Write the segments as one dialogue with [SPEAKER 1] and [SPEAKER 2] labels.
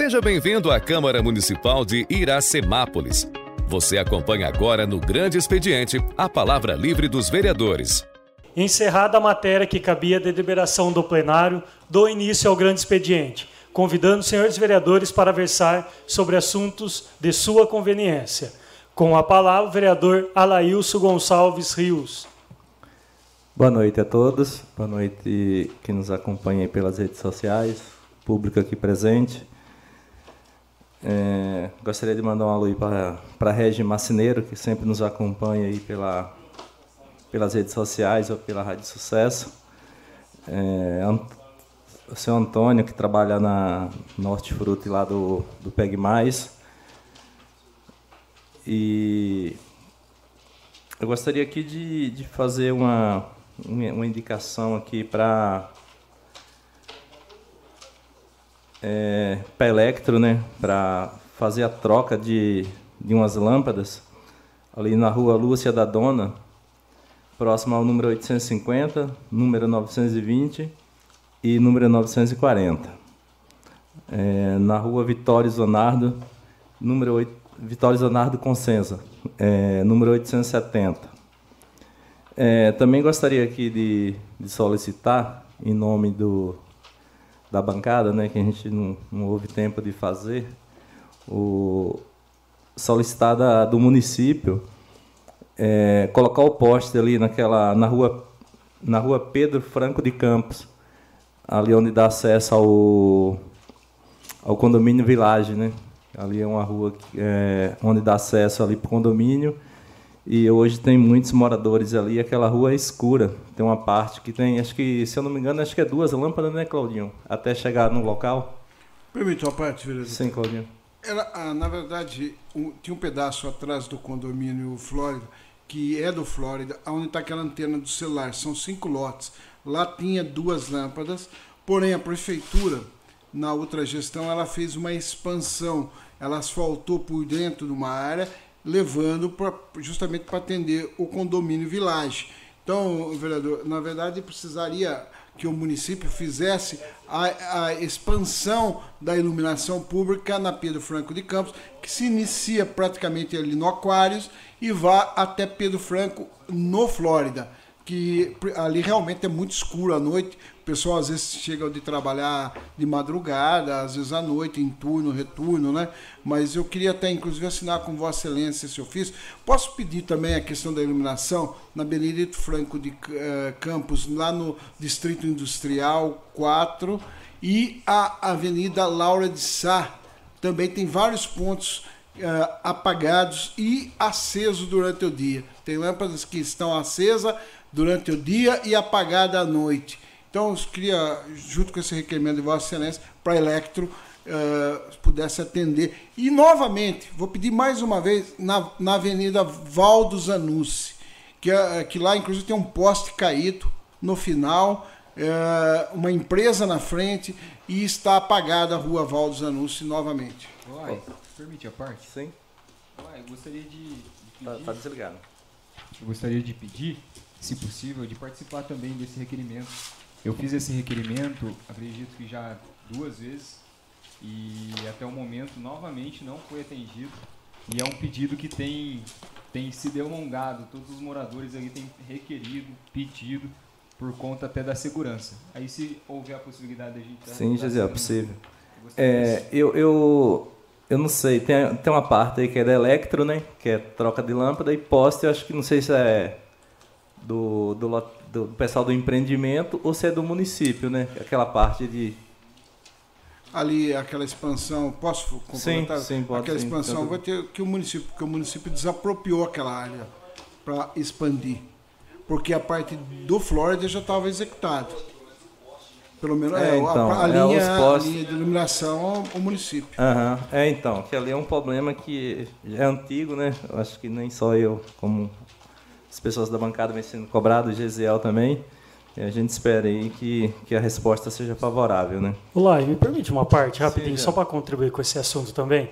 [SPEAKER 1] Seja bem-vindo à Câmara Municipal de Iracemápolis. Você acompanha agora no Grande Expediente a palavra livre dos vereadores.
[SPEAKER 2] Encerrada a matéria que cabia de deliberação do plenário, dou início ao grande expediente, convidando os senhores vereadores para versar sobre assuntos de sua conveniência. Com a palavra, o vereador Alailson Gonçalves Rios.
[SPEAKER 3] Boa noite a todos, boa noite que nos acompanha pelas redes sociais, público aqui presente. É, gostaria de mandar um alô para a Regi Macineiro, que sempre nos acompanha aí pela, pelas redes sociais ou pela Rádio Sucesso. É, o seu Antônio, que trabalha na Norte Fruta lá do, do Peg Mais. E eu gostaria aqui de, de fazer uma, uma indicação aqui para é, para Electro, né, para fazer a troca de, de umas lâmpadas ali na rua Lúcia da Dona, próximo ao número 850, número 920 e número 940. É, na rua Vitório Zonardo, número 8, Vitório Zonardo Consenza, é, número 870. É, também gostaria aqui de, de solicitar, em nome do da bancada, né, que a gente não, não houve tempo de fazer, o solicitada do município é, colocar o poste ali naquela na rua na rua Pedro Franco de Campos, ali onde dá acesso ao ao condomínio Village, né? Ali é uma rua é, onde dá acesso ali para o condomínio e hoje tem muitos moradores ali. Aquela rua é escura. Tem uma parte que tem, acho que, se eu não me engano, acho que é duas lâmpadas, né, Claudinho? Até chegar no local.
[SPEAKER 4] Permite uma parte, vereador?
[SPEAKER 3] Sim, Claudinho.
[SPEAKER 4] Era, ah, na verdade, um, tinha um pedaço atrás do condomínio Flórida, que é do Flórida, onde está aquela antena do celular. São cinco lotes. Lá tinha duas lâmpadas, porém a prefeitura, na outra gestão, ela fez uma expansão. Ela asfaltou por dentro de uma área levando pra, justamente para atender o condomínio Village. Então, vereador, na verdade precisaria que o município fizesse a, a, expansão da iluminação pública na Pedro Franco de Campos, que se inicia praticamente ali no Aquários e vá até Pedro Franco no Flórida, que ali realmente é muito escuro à noite, pessoal às vezes chega de trabalhar de madrugada, às vezes à noite, em turno, retorno, né? Mas eu queria até, inclusive, assinar com Vossa Excelência esse ofício. Posso pedir também a questão da iluminação na Benedito Franco de uh, Campos, lá no Distrito Industrial 4 e a Avenida Laura de Sá. Também tem vários pontos uh, apagados e acesos durante o dia. Tem lâmpadas que estão acesas durante o dia e apagadas à noite. Então, eu queria, junto com esse requerimento de Vossa Excelência, para a Electro uh, pudesse atender. E, novamente, vou pedir mais uma vez, na, na Avenida Valdo Zanussi, que, uh, que lá, inclusive, tem um poste caído no final, uh, uma empresa na frente, e está apagada a rua Valdo Zanussi novamente.
[SPEAKER 5] Uai, permite a parte?
[SPEAKER 3] Sim.
[SPEAKER 5] Uai, gostaria de, de
[SPEAKER 3] tá, pedir... Tá, tá desligado.
[SPEAKER 5] Eu gostaria de pedir, se possível, de participar também desse requerimento eu fiz esse requerimento, acredito que já duas vezes, e até o momento novamente não foi atendido. E é um pedido que tem, tem sido elongado, todos os moradores ali têm requerido, pedido, por conta até da segurança. Aí se houver a possibilidade de a gente...
[SPEAKER 3] Sim, José, é possível. É, eu, eu, eu não sei, tem, tem uma parte aí que é da Electro, né? Que é troca de lâmpada, e poste, eu acho que não sei se é do, do do pessoal do empreendimento ou se é do município, né? Aquela parte de
[SPEAKER 4] ali aquela expansão, posso
[SPEAKER 3] complementar? Sim, sim, pode,
[SPEAKER 4] aquela
[SPEAKER 3] sim,
[SPEAKER 4] expansão vai ter que o município, que o município desapropriou aquela área para expandir, porque a parte do Flórida já estava executada. Pelo menos
[SPEAKER 3] é,
[SPEAKER 4] é
[SPEAKER 3] então,
[SPEAKER 4] a, a,
[SPEAKER 3] é
[SPEAKER 4] linha,
[SPEAKER 3] postos...
[SPEAKER 4] a linha de iluminação o município.
[SPEAKER 3] Uhum. É então, que ali é um problema que é antigo, né? Eu acho que nem só eu, como as pessoas da bancada vêm sendo cobradas, o Gesiel também. E a gente espera aí que, que a resposta seja favorável, né?
[SPEAKER 2] Olá, me permite uma parte rapidinho, Sim, só para contribuir com esse assunto também.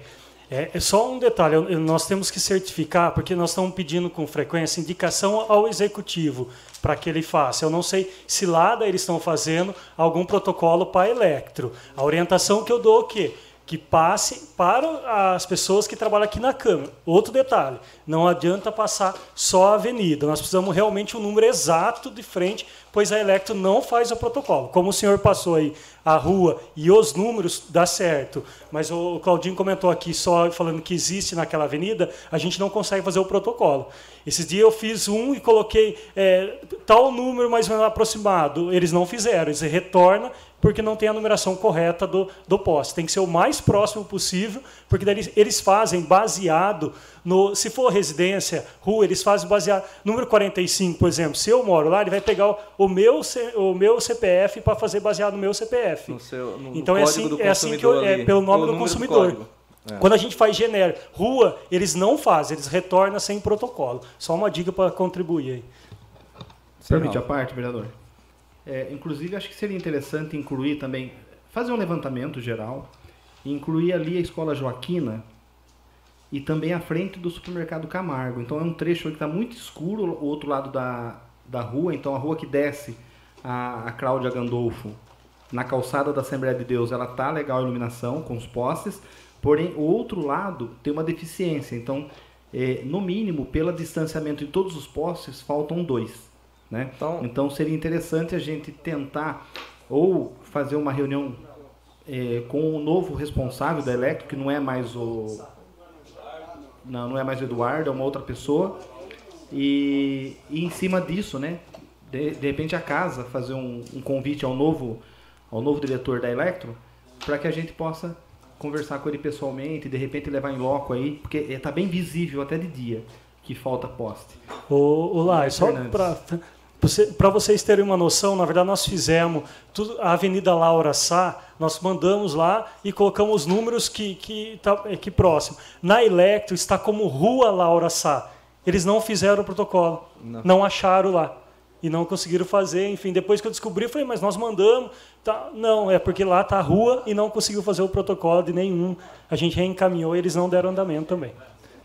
[SPEAKER 2] É, é só um detalhe, nós temos que certificar, porque nós estamos pedindo com frequência indicação ao executivo para que ele faça. Eu não sei se lá eles estão fazendo algum protocolo para electro. A orientação que eu dou é que que passe para as pessoas que trabalham aqui na Câmara. Outro detalhe, não adianta passar só a avenida, nós precisamos realmente um número exato de frente, pois a Electro não faz o protocolo. Como o senhor passou aí a rua e os números, dá certo, mas o Claudinho comentou aqui só falando que existe naquela avenida, a gente não consegue fazer o protocolo. Esses dias eu fiz um e coloquei é, tal número mais ou menos aproximado, eles não fizeram, eles retornam porque não tem a numeração correta do, do poste. Tem que ser o mais próximo possível, porque daí eles fazem baseado no. Se for residência, rua, eles fazem baseado. Número 45, por exemplo, se eu moro lá, ele vai pegar o meu, o meu CPF para fazer baseado no meu CPF. No seu, no, então no é assim, é assim que eu, é pelo nome do consumidor. Do é. Quando a gente faz genérico, rua, eles não fazem, eles retornam sem protocolo. Só uma dica para contribuir aí.
[SPEAKER 6] Permite a parte, vereador? É, inclusive, acho que seria interessante incluir também, fazer um levantamento geral, incluir ali a Escola Joaquina e também a frente do supermercado Camargo. Então é um trecho que está muito escuro, o outro lado da, da rua, então a rua que desce a, a Cláudia Gandolfo na calçada da Assembleia de Deus, ela tá legal a iluminação com os postes, porém o outro lado tem uma deficiência. Então, é, no mínimo, pelo distanciamento de todos os postes, faltam dois. Né? Então, então seria interessante a gente tentar ou fazer uma reunião é, com o novo responsável da Electro, que não é mais o. Não, não é mais o Eduardo, é uma outra pessoa. E, e em cima disso, né? De, de repente a casa fazer um, um convite ao novo, ao novo diretor da Electro, para que a gente possa conversar com ele pessoalmente, de repente levar em loco aí, porque está bem visível até de dia que falta poste.
[SPEAKER 2] O, o Lai, só para para vocês terem uma noção, na verdade nós fizemos tudo, a Avenida Laura Sá, nós mandamos lá e colocamos os números que que tá aqui próximo. Na Electro está como Rua Laura Sá. Eles não fizeram o protocolo, não, não acharam lá e não conseguiram fazer. Enfim, depois que eu descobri, eu falei, mas nós mandamos. Tá, não, é porque lá está a rua e não conseguiu fazer o protocolo de nenhum. A gente reencaminhou e eles não deram andamento também.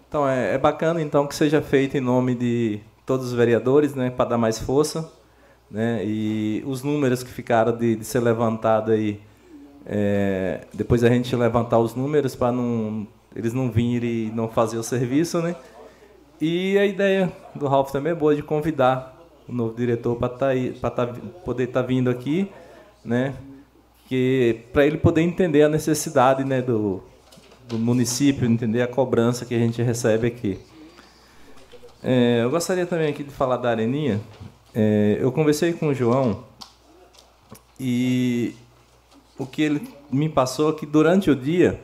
[SPEAKER 3] Então, é, é bacana então que seja feito em nome de todos os vereadores, né, para dar mais força, né, e os números que ficaram de, de ser levantado aí, é, depois a gente levantar os números para não eles não virem e não fazer o serviço, né? E a ideia do Ralph também é boa de convidar o novo diretor para tá tá, poder estar tá vindo aqui, né? Que para ele poder entender a necessidade, né, do, do município, entender a cobrança que a gente recebe aqui. É, eu gostaria também aqui de falar da Areninha. É, eu conversei com o João e o que ele me passou é que durante o dia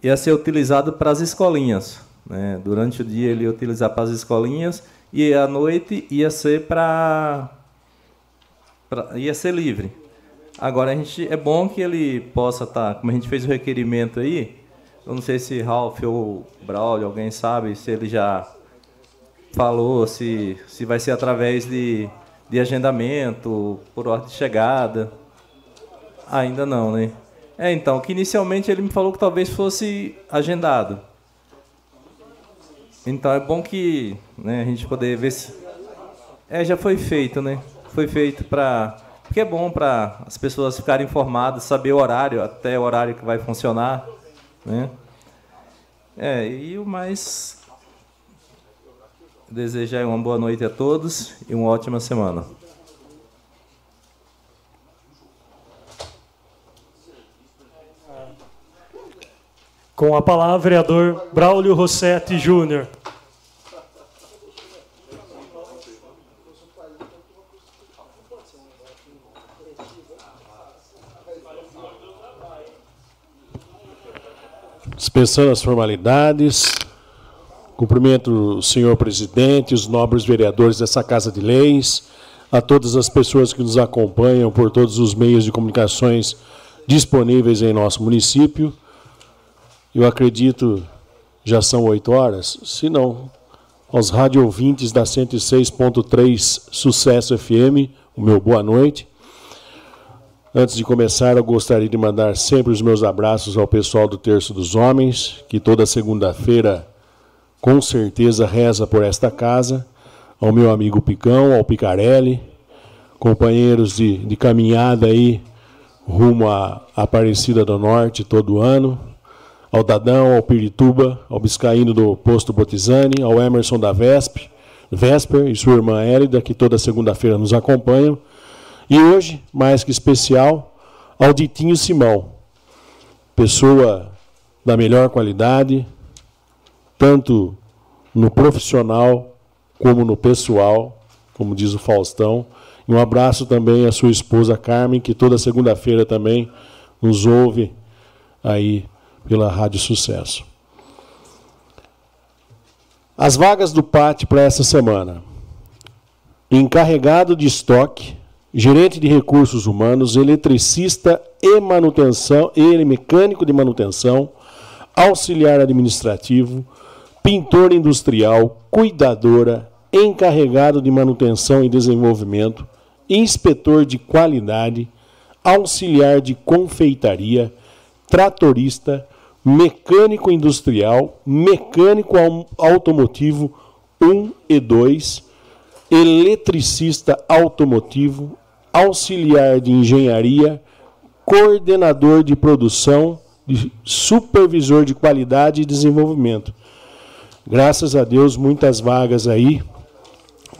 [SPEAKER 3] ia ser utilizado para as escolinhas. Né? Durante o dia ele ia utilizar para as escolinhas e à noite ia ser para ia ser livre. Agora a gente é bom que ele possa estar, tá, como a gente fez o requerimento aí, eu não sei se Ralph ou Braulio, alguém sabe se ele já falou se, se vai ser através de, de agendamento, por ordem de chegada. Ainda não, né? É, então, que inicialmente ele me falou que talvez fosse agendado. Então é bom que né, a gente poder ver se. É, já foi feito, né? Foi feito para. Porque é bom para as pessoas ficarem informadas, saber o horário, até o horário que vai funcionar. Né? É, e o mais Desejar uma boa noite a todos e uma ótima semana.
[SPEAKER 2] Com a palavra, vereador Braulio Rossetti Júnior.
[SPEAKER 7] Dispensando as formalidades, Cumprimento o senhor presidente, os nobres vereadores dessa Casa de Leis, a todas as pessoas que nos acompanham por todos os meios de comunicações disponíveis em nosso município. Eu acredito já são oito horas, se não, aos rádio ouvintes da 106.3 Sucesso FM, o meu boa noite. Antes de começar, eu gostaria de mandar sempre os meus abraços ao pessoal do Terço dos Homens, que toda segunda-feira com certeza reza por esta casa, ao meu amigo Picão, ao Picarelli, companheiros de, de caminhada aí rumo à Aparecida do Norte todo ano, ao Dadão, ao Pirituba, ao Biscaíno do Posto Botizani, ao Emerson da Vesp, Vesper e sua irmã Hélida, que toda segunda-feira nos acompanham. E hoje, mais que especial, ao Ditinho Simão, pessoa da melhor qualidade, tanto no profissional como no pessoal, como diz o Faustão. E um abraço também à sua esposa Carmen, que toda segunda-feira também nos ouve aí pela Rádio Sucesso. As vagas do PAT para essa semana. Encarregado de estoque, gerente de recursos humanos, eletricista e manutenção, ele mecânico de manutenção, auxiliar administrativo, pintor industrial, cuidadora, encarregado de manutenção e desenvolvimento, inspetor de qualidade, auxiliar de confeitaria, tratorista, mecânico industrial, mecânico automotivo 1 e 2, eletricista automotivo, auxiliar de engenharia, coordenador de produção, supervisor de qualidade e desenvolvimento. Graças a Deus, muitas vagas aí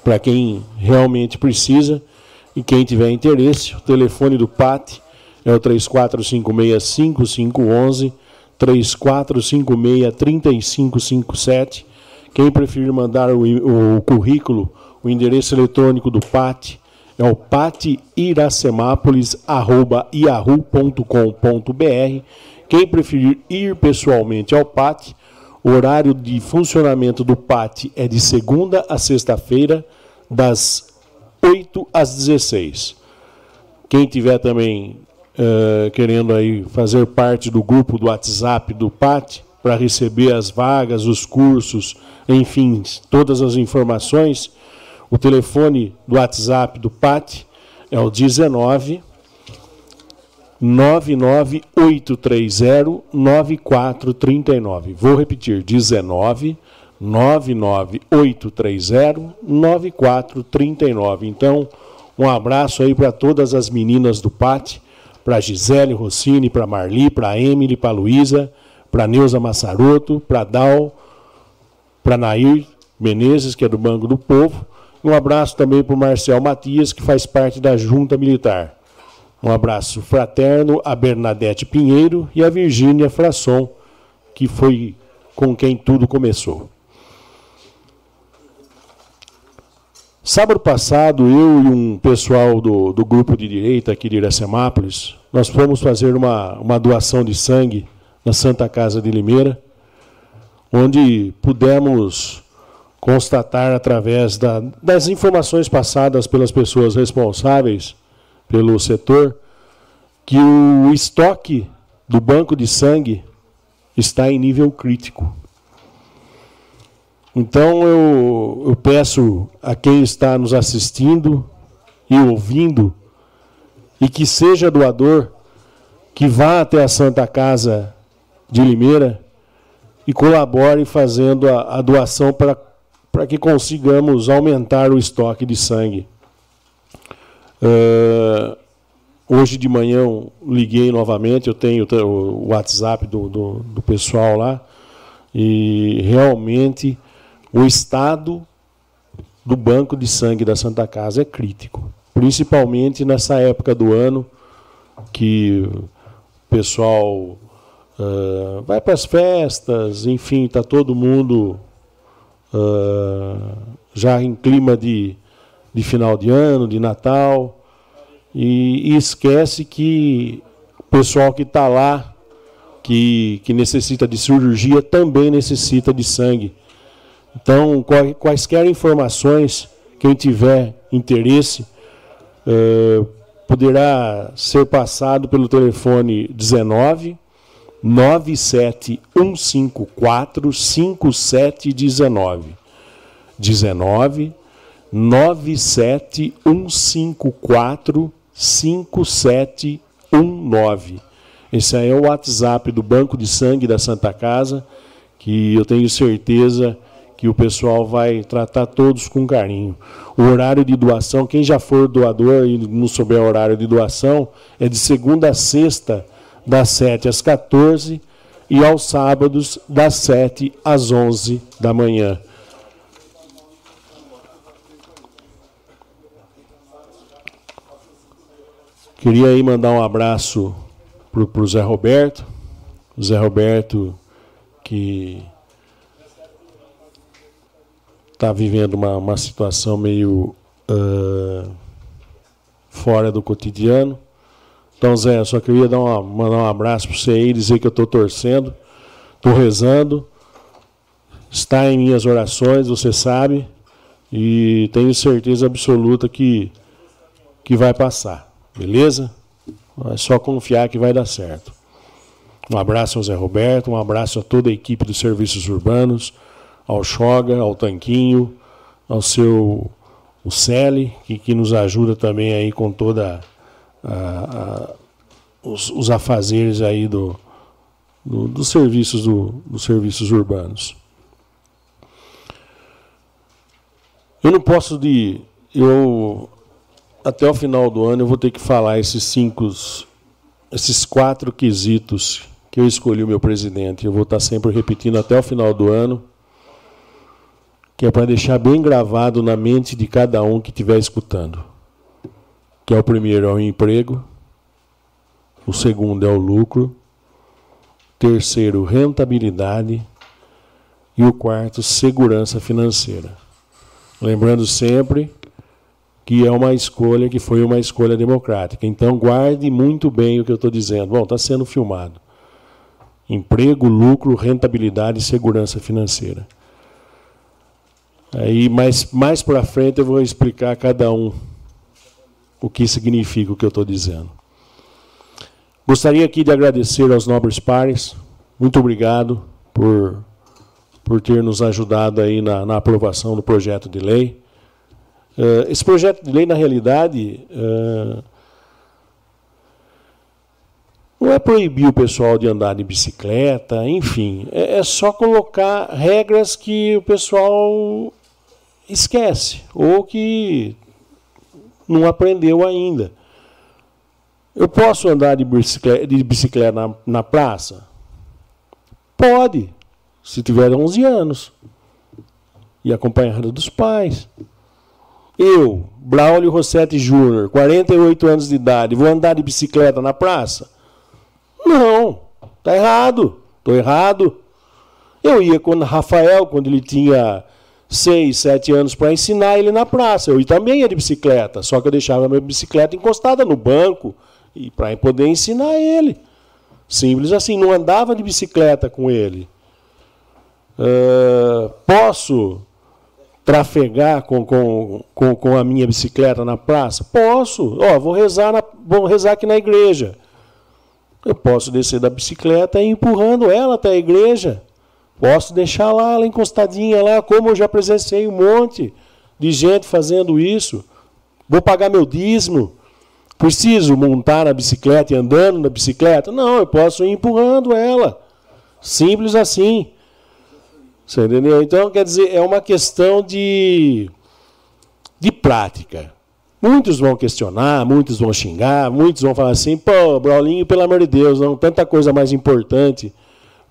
[SPEAKER 7] para quem realmente precisa e quem tiver interesse. O telefone do PAT é o 34565511, 34563557. Quem preferir mandar o, o currículo, o endereço eletrônico do PAT é o patiracemápolis.yahoo.com.br. Quem preferir ir pessoalmente ao PAT, o horário de funcionamento do PAT é de segunda a sexta-feira, das 8 às 16. Quem tiver também uh, querendo aí fazer parte do grupo do WhatsApp do PAT, para receber as vagas, os cursos, enfim, todas as informações, o telefone do WhatsApp do PAT é o 19 99830 9439. Vou repetir, 19 99830 9439. Então, um abraço aí para todas as meninas do PAT, para Gisele Rossini, para Marli, para Emily, para Luísa, para Neuza Massaroto, para Dal, para Nair Menezes, que é do Banco do Povo. Um abraço também para o Marcel Matias, que faz parte da Junta Militar. Um abraço fraterno a Bernadette Pinheiro e a Virgínia Frasson, que foi com quem tudo começou. Sábado passado, eu e um pessoal do, do grupo de direita aqui de Iracemápolis, nós fomos fazer uma, uma doação de sangue na Santa Casa de Limeira, onde pudemos constatar, através da, das informações passadas pelas pessoas responsáveis pelo setor, que o estoque do banco de sangue está em nível crítico. Então eu, eu peço a quem está nos assistindo e ouvindo, e que seja doador, que vá até a Santa Casa de Limeira e colabore fazendo a, a doação para que consigamos aumentar o estoque de sangue. Uh, hoje de manhã liguei novamente, eu tenho o WhatsApp do, do, do pessoal lá, e realmente o estado do banco de sangue da Santa Casa é crítico, principalmente nessa época do ano que o pessoal uh, vai para as festas, enfim, está todo mundo uh, já em clima de, de final de ano, de Natal, e, e esquece que o pessoal que está lá, que, que necessita de cirurgia, também necessita de sangue. Então, quaisquer informações, quem tiver interesse, uh, poderá ser passado pelo telefone 19 97154 5719. 19 97154 5719. Esse aí é o WhatsApp do Banco de Sangue da Santa Casa, que eu tenho certeza que o pessoal vai tratar todos com carinho. O horário de doação, quem já for doador e não souber o horário de doação, é de segunda a sexta, das 7 às 14 e aos sábados, das 7 às 11 da manhã. Queria aí mandar um abraço para o Zé Roberto. O Zé Roberto, que está vivendo uma, uma situação meio uh, fora do cotidiano. Então, Zé, só queria dar uma, mandar um abraço para você aí, dizer que eu estou torcendo, estou rezando, está em minhas orações, você sabe, e tenho certeza absoluta que, que vai passar, beleza? É só confiar que vai dar certo. Um abraço ao Zé Roberto, um abraço a toda a equipe dos serviços urbanos, ao Xoga, ao Tanquinho, ao seu o Celi, que, que nos ajuda também aí com toda a, a, os, os afazeres aí do, do, dos serviços do, dos serviços urbanos. Eu não posso de eu até o final do ano eu vou ter que falar esses cinco esses quatro quesitos que eu escolhi o meu presidente. Eu vou estar sempre repetindo até o final do ano que é para deixar bem gravado na mente de cada um que estiver escutando. Que é o primeiro é o emprego, o segundo é o lucro, terceiro rentabilidade e o quarto segurança financeira. Lembrando sempre que é uma escolha que foi uma escolha democrática. Então guarde muito bem o que eu estou dizendo. Bom, está sendo filmado. Emprego, lucro, rentabilidade e segurança financeira. Aí mais, mais para frente eu vou explicar a cada um o que significa o que eu estou dizendo. Gostaria aqui de agradecer aos nobres pares. Muito obrigado por, por ter nos ajudado aí na, na aprovação do projeto de lei. Uh, esse projeto de lei, na realidade, uh, não é proibir o pessoal de andar de bicicleta, enfim, é, é só colocar regras que o pessoal esquece ou que não aprendeu ainda. Eu posso andar de bicicleta, de bicicleta na, na praça? Pode, se tiver 11 anos e acompanhado dos pais. Eu, Braulio Rossetti Júnior, 48 anos de idade, vou andar de bicicleta na praça? Não, tá errado, tô errado. Eu ia com Rafael, quando ele tinha seis, sete anos para ensinar ele na praça. Eu também ia de bicicleta, só que eu deixava a minha bicicleta encostada no banco e para poder ensinar ele. Simples assim, não andava de bicicleta com ele. Uh, posso trafegar com, com, com, com, a minha bicicleta na praça? Posso. Ó, vou rezar, na, vou rezar aqui na igreja. Eu posso descer da bicicleta e ir empurrando ela até a igreja. Posso deixar lá ela encostadinha lá, como eu já presenciei um monte de gente fazendo isso. Vou pagar meu dízimo. Preciso montar na bicicleta e andando na bicicleta? Não, eu posso ir empurrando ela. Simples assim. Você entendeu? Então, quer dizer, é uma questão de, de prática. Muitos vão questionar, muitos vão xingar, muitos vão falar assim, pô, Braulinho, pelo amor de Deus, não, tanta coisa mais importante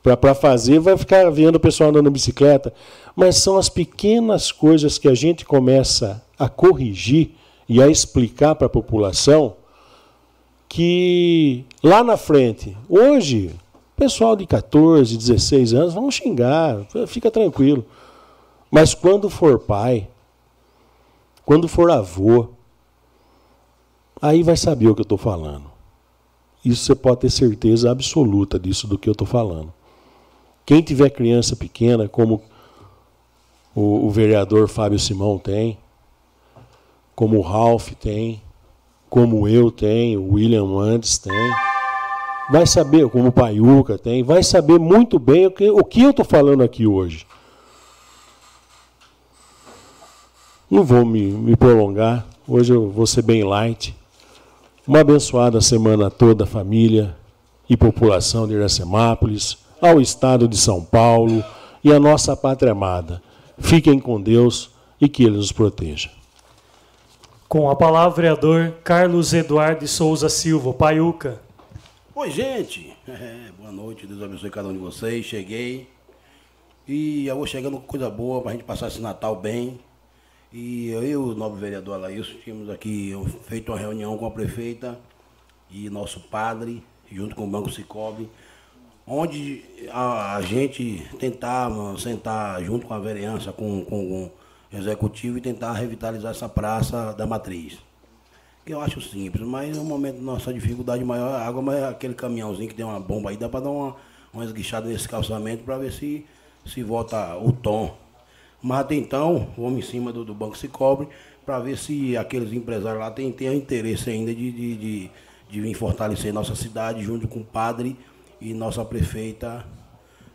[SPEAKER 7] para fazer, vai ficar vendo o pessoal andando bicicleta. Mas são as pequenas coisas que a gente começa a corrigir e a explicar para a população que lá na frente, hoje, pessoal de 14, 16 anos vão xingar, fica tranquilo. Mas quando for pai, quando for avô, aí vai saber o que eu estou falando. Isso você pode ter certeza absoluta disso do que eu estou falando. Quem tiver criança pequena, como o, o vereador Fábio Simão tem, como o Ralph tem, como eu tenho, o William Andes tem, vai saber, como o Paiuca tem, vai saber muito bem o que, o que eu estou falando aqui hoje. Não vou me, me prolongar, hoje eu vou ser bem light. Uma abençoada semana a toda a família e população de Iracemápolis ao Estado de São Paulo e à nossa pátria amada. Fiquem com Deus e que Ele nos proteja.
[SPEAKER 2] Com a palavra, vereador Carlos Eduardo Souza Silva, Paiuca.
[SPEAKER 8] Oi, gente! É, boa noite, Deus abençoe cada um de vocês. Cheguei. E eu vou chegando com coisa boa para a gente passar esse Natal bem. E eu e o novo vereador Alailson tínhamos aqui feito uma reunião com a prefeita e nosso padre, junto com o Banco Cicobi, onde a, a gente tentava sentar junto com a vereança, com, com, com o executivo e tentar revitalizar essa praça da matriz que eu acho simples, mas no momento nossa dificuldade maior é a água, mas é aquele caminhãozinho que tem uma bomba aí, dá para dar uma, uma esguichada nesse calçamento para ver se, se volta o tom. Mas até então, vamos em cima do, do Banco se cobre para ver se aqueles empresários lá têm, têm interesse ainda de, de, de, de vir fortalecer nossa cidade junto com o padre e nossa prefeita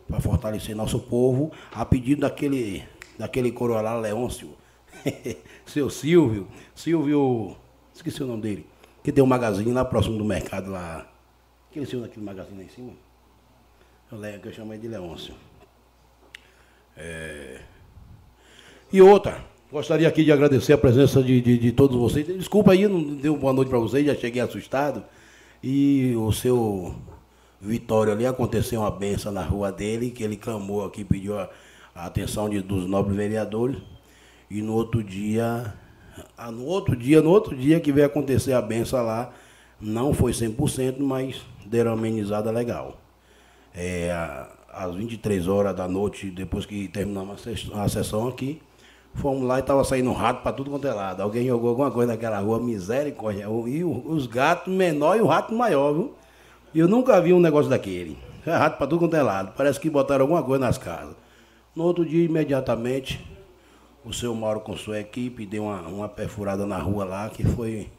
[SPEAKER 8] para fortalecer nosso povo, a pedido daquele, daquele coroa Leôncio, seu Silvio, Silvio Esqueci o nome dele. Que tem um magazine lá próximo do mercado lá. Aquele senhor daquele magazine lá em cima. Eu, que eu chamo ele de Leôncio. É... E outra, gostaria aqui de agradecer a presença de, de, de todos vocês. Desculpa aí, não deu boa noite para vocês, já cheguei assustado. E o seu Vitório ali aconteceu uma benção na rua dele, que ele clamou aqui, pediu a, a atenção de, dos nobres vereadores. E no outro dia ah, no outro dia, no outro dia que veio acontecer a benção lá, não foi 100%, mas deram amenizada legal. É, às 23 horas da noite, depois que terminamos a sessão aqui, fomos lá e estava saindo rato para tudo quanto é lado. Alguém jogou alguma coisa naquela rua, misericórdia. E os gatos menor e o rato maior, viu? Eu nunca vi um negócio daquele. É rato para tudo quanto é lado. Parece que botaram alguma coisa nas casas. No outro dia, imediatamente, o seu Mauro com sua equipe deu uma, uma perfurada na rua lá que foi.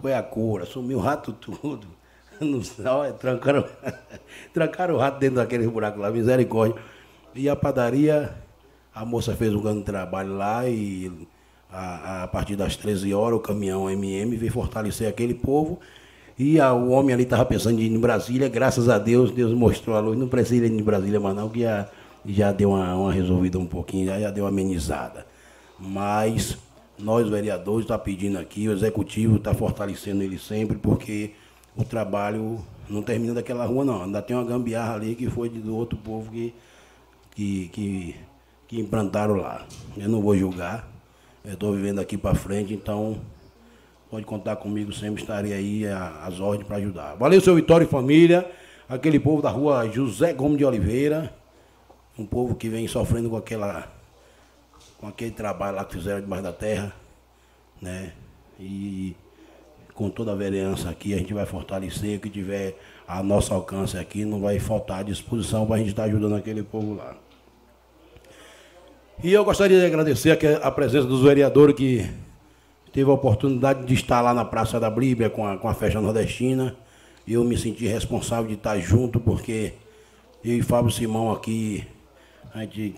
[SPEAKER 8] Foi a cura, sumiu o rato tudo. No céu, trancaram, trancaram o rato dentro daquele buraco lá, misericórdia. E a padaria, a moça fez um grande trabalho lá e a, a partir das 13 horas o caminhão MM veio fortalecer aquele povo. E a, o homem ali estava pensando em ir em Brasília, graças a Deus, Deus mostrou a luz. Não precisa ir em Brasília mais não, que a já deu uma, uma resolvida um pouquinho, já, já deu uma amenizada. Mas nós, vereadores, está pedindo aqui, o executivo está fortalecendo ele sempre, porque o trabalho não termina daquela rua, não. Ainda tem uma gambiarra ali que foi do outro povo que, que, que, que implantaram lá. Eu não vou julgar, estou vivendo aqui para frente, então pode contar comigo, sempre estarei aí às ordens para ajudar. Valeu, seu Vitório e família, aquele povo da rua José Gomes de Oliveira um povo que vem sofrendo com aquela com aquele trabalho lá que fizeram debaixo da terra, né? E com toda a vereança aqui, a gente vai fortalecer o que tiver a nosso alcance aqui, não vai faltar disposição para a gente estar ajudando aquele povo lá. E eu gostaria de agradecer a presença dos vereadores que teve a oportunidade de estar lá na Praça da Bíblia com a, com a festa nordestina. Eu me senti responsável de estar junto, porque eu e Fábio Simão aqui a gente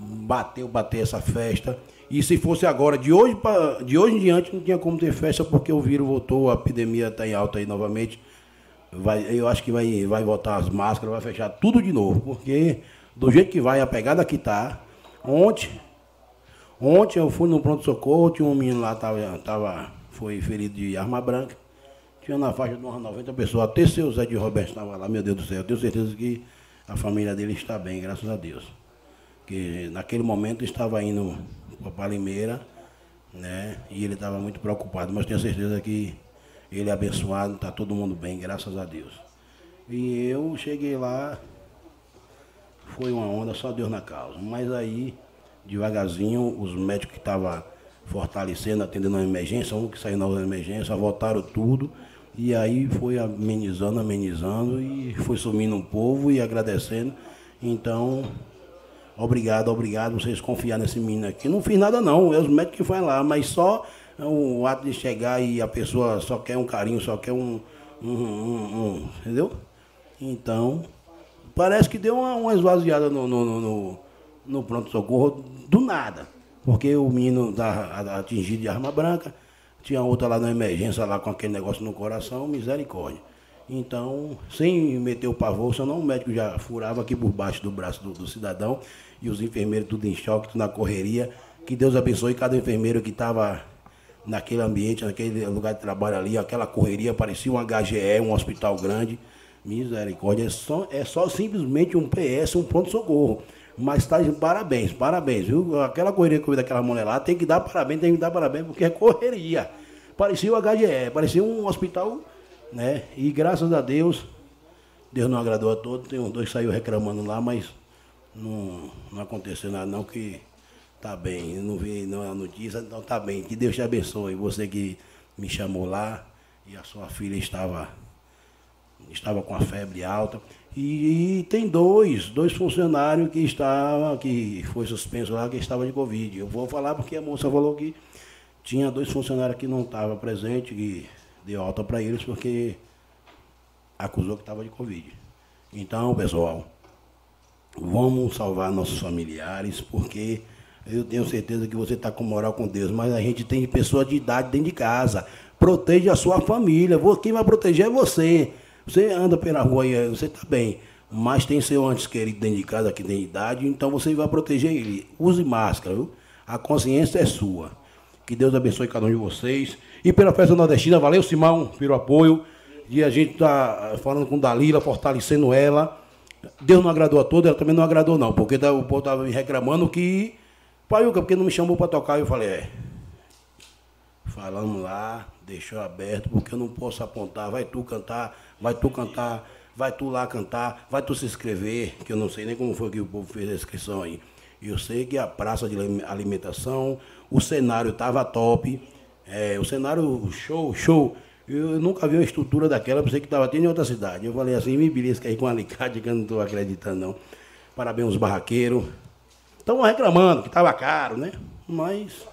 [SPEAKER 8] bateu, bateu essa festa. E se fosse agora, de hoje, pra, de hoje em diante, não tinha como ter festa porque o vírus voltou, a epidemia está em alta aí novamente. Vai, eu acho que vai, vai voltar as máscaras, vai fechar tudo de novo, porque do jeito que vai, a pegada que tá. Ontem, ontem eu fui no pronto-socorro, tinha um menino lá, tava, tava, foi ferido de arma branca. Tinha na faixa de umas 90 pessoas, até seu Zé de Roberto estava lá, meu Deus do céu, eu tenho certeza que a família dele está bem, graças a Deus que naquele momento estava indo para Palimeira, né? E ele estava muito preocupado, mas tenho certeza que ele é abençoado, está todo mundo bem, graças a Deus. E eu cheguei lá, foi uma onda, só Deus na causa. Mas aí, devagarzinho, os médicos que estavam fortalecendo, atendendo a emergência, um que saiu na emergência, voltaram tudo. E aí foi amenizando, amenizando e foi sumindo um povo e agradecendo. Então, Obrigado, obrigado, vocês confiar nesse menino aqui. Não fiz nada não, é os médicos que foram lá, mas só o ato de chegar e a pessoa só quer um carinho, só quer um. um, um, um entendeu? Então, parece que deu uma, uma esvaziada no, no, no, no pronto-socorro do nada. Porque o menino está atingido de arma branca, tinha outra lá na emergência, lá com aquele negócio no coração, misericórdia. Então, sem meter o pavor, senão o médico já furava aqui por baixo do braço do, do cidadão e os enfermeiros tudo em choque, tudo na correria. Que Deus abençoe cada enfermeiro que estava naquele ambiente, naquele lugar de trabalho ali, aquela correria, parecia um HGE, um hospital grande. Misericórdia, é só, é só simplesmente um PS, um pronto-socorro. Mas tá de parabéns, parabéns, viu? Aquela correria que eu vi daquela mulher lá, tem que dar parabéns, tem que dar parabéns, porque é correria. Parecia o HGE, parecia um hospital, né? E graças a Deus, Deus não agradou a todos. Tem uns dois que saiu reclamando lá, mas não, não aconteceu nada não, que tá bem. Eu não vi não, a notícia, então tá bem. Que Deus te abençoe. Você que me chamou lá e a sua filha estava estava com a febre alta. E, e, tem dois, dois funcionários que estavam, que foi suspenso lá, que estava de Covid. Eu vou falar porque a moça falou que tinha dois funcionários que não estavam presentes, que deu alta para eles porque acusou que estava de Covid. Então, pessoal, vamos salvar nossos familiares, porque eu tenho certeza que você está com moral com Deus, mas a gente tem pessoas de idade dentro de casa. Proteja a sua família. Quem vai proteger é você. Você anda pela rua e você está bem, mas tem seu antes querido dentro de casa que tem idade, então você vai proteger ele. Use máscara, viu? A consciência é sua. Que Deus abençoe cada um de vocês. E pela festa nordestina, valeu Simão pelo apoio. E a gente está falando com Dalila, fortalecendo ela. Deus não agradou a todos, ela também não agradou não, porque tá, o povo estava me reclamando que, Paiuca, porque não me chamou para tocar? Eu falei, é, falamos lá, deixou aberto, porque eu não posso apontar, vai tu cantar, vai tu cantar, vai tu lá cantar, vai tu se inscrever, que eu não sei nem como foi que o povo fez a inscrição aí. Eu sei que a praça de alimentação, o cenário estava top, é, o cenário show, show. Eu nunca vi uma estrutura daquela, pensei que estava até em outra cidade. Eu falei assim, me belisca aí com alicate, que eu não estou acreditando não. Parabéns aos barraqueiros. Estão reclamando que estava caro, né? Mas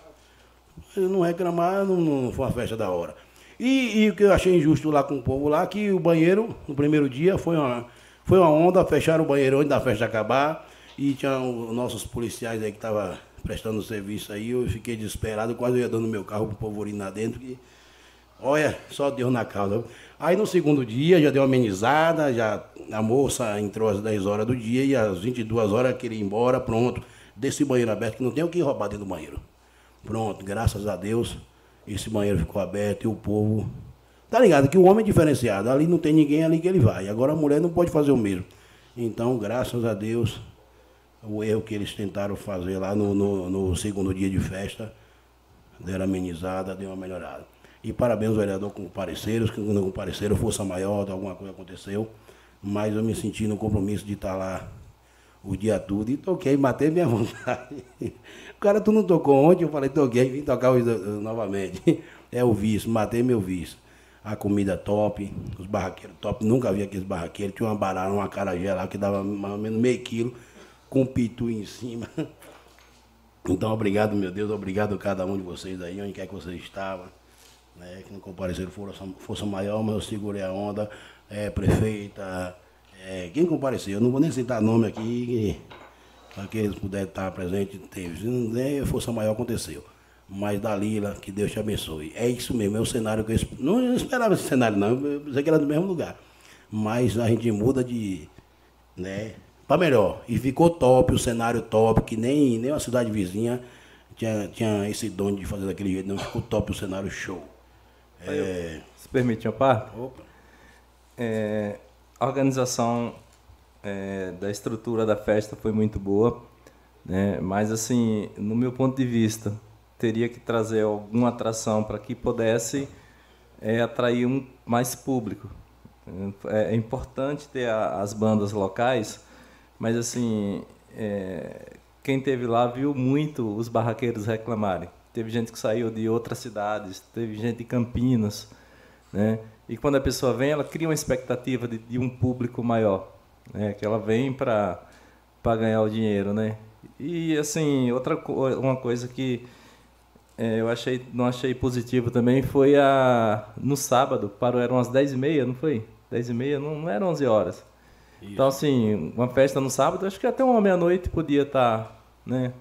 [SPEAKER 8] não reclamar, não, não foi uma festa da hora. E, e, o que eu achei injusto lá com o povo lá, que o banheiro, no primeiro dia, foi uma, foi uma onda, fecharam o banheiro antes da festa acabar. E tinha os nossos policiais aí que estavam prestando serviço aí, eu fiquei desesperado, quase ia dando meu carro pro povo urinar dentro. Que, olha, só Deus na causa. Aí no segundo dia já deu amenizada, já a moça entrou às 10 horas do dia e às 22 horas queria ir embora, pronto. Desse banheiro aberto, que não tem o que roubar dentro do banheiro. Pronto, graças a Deus, esse banheiro ficou aberto e o povo. Tá ligado? Que o homem é diferenciado. Ali não tem ninguém ali que ele vai. Agora a mulher não pode fazer o mesmo. Então, graças a Deus, o erro que eles tentaram fazer lá no, no, no segundo dia de festa, deram amenizada, deu uma melhorada. E parabéns ao vereador com pareceres, que não compareceram, força maior, alguma coisa aconteceu. Mas eu me senti no compromisso de estar lá o dia todo e toquei, matei minha vontade. O cara, tu não tocou ontem? Eu falei, toquei, vim tocar hoje novamente. É o vício, matei meu vício. A comida top, os barraqueiros top, nunca vi aqueles barraqueiros. Tinha uma barara, uma carajé lá que dava mais ou menos meio quilo, com pitu em cima. Então, obrigado, meu Deus, obrigado a cada um de vocês aí, onde quer que vocês estavam. Né, que não compareceram força, força maior, mas eu segurei a onda. É, prefeita, é, quem compareceu, eu não vou nem citar nome aqui, para que eles puderem estar presentes, teve. Não der, força maior aconteceu. Mas Dalila, que Deus te abençoe. É isso mesmo, é o cenário que eu não eu esperava esse cenário, não. Eu pensei que era do mesmo lugar. Mas a gente muda de. né? Para melhor. E ficou top, o cenário top, que nem, nem uma cidade vizinha tinha, tinha esse dom de fazer daquele jeito, não. Ficou top o cenário show.
[SPEAKER 3] É... Se permite uma parte? Opa. É, a organização é, da estrutura da festa foi muito boa, né? mas assim, no meu ponto de vista, teria que trazer alguma atração para que pudesse é, atrair um mais público. É, é importante ter a, as bandas locais, mas assim, é, quem teve lá viu muito os barraqueiros reclamarem. Teve gente que saiu de outras cidades, teve gente de Campinas, né? E quando a pessoa vem, ela cria uma expectativa de, de um público maior, né? Que ela vem para para ganhar o dinheiro, né? E assim, outra uma coisa que é, eu achei não achei positivo também foi a no sábado, parou eram umas 10 e meia, não foi? 10 e meia, não, não eram 11 horas. Isso. Então assim, uma festa no sábado, acho que até uma meia-noite podia estar, tá, né?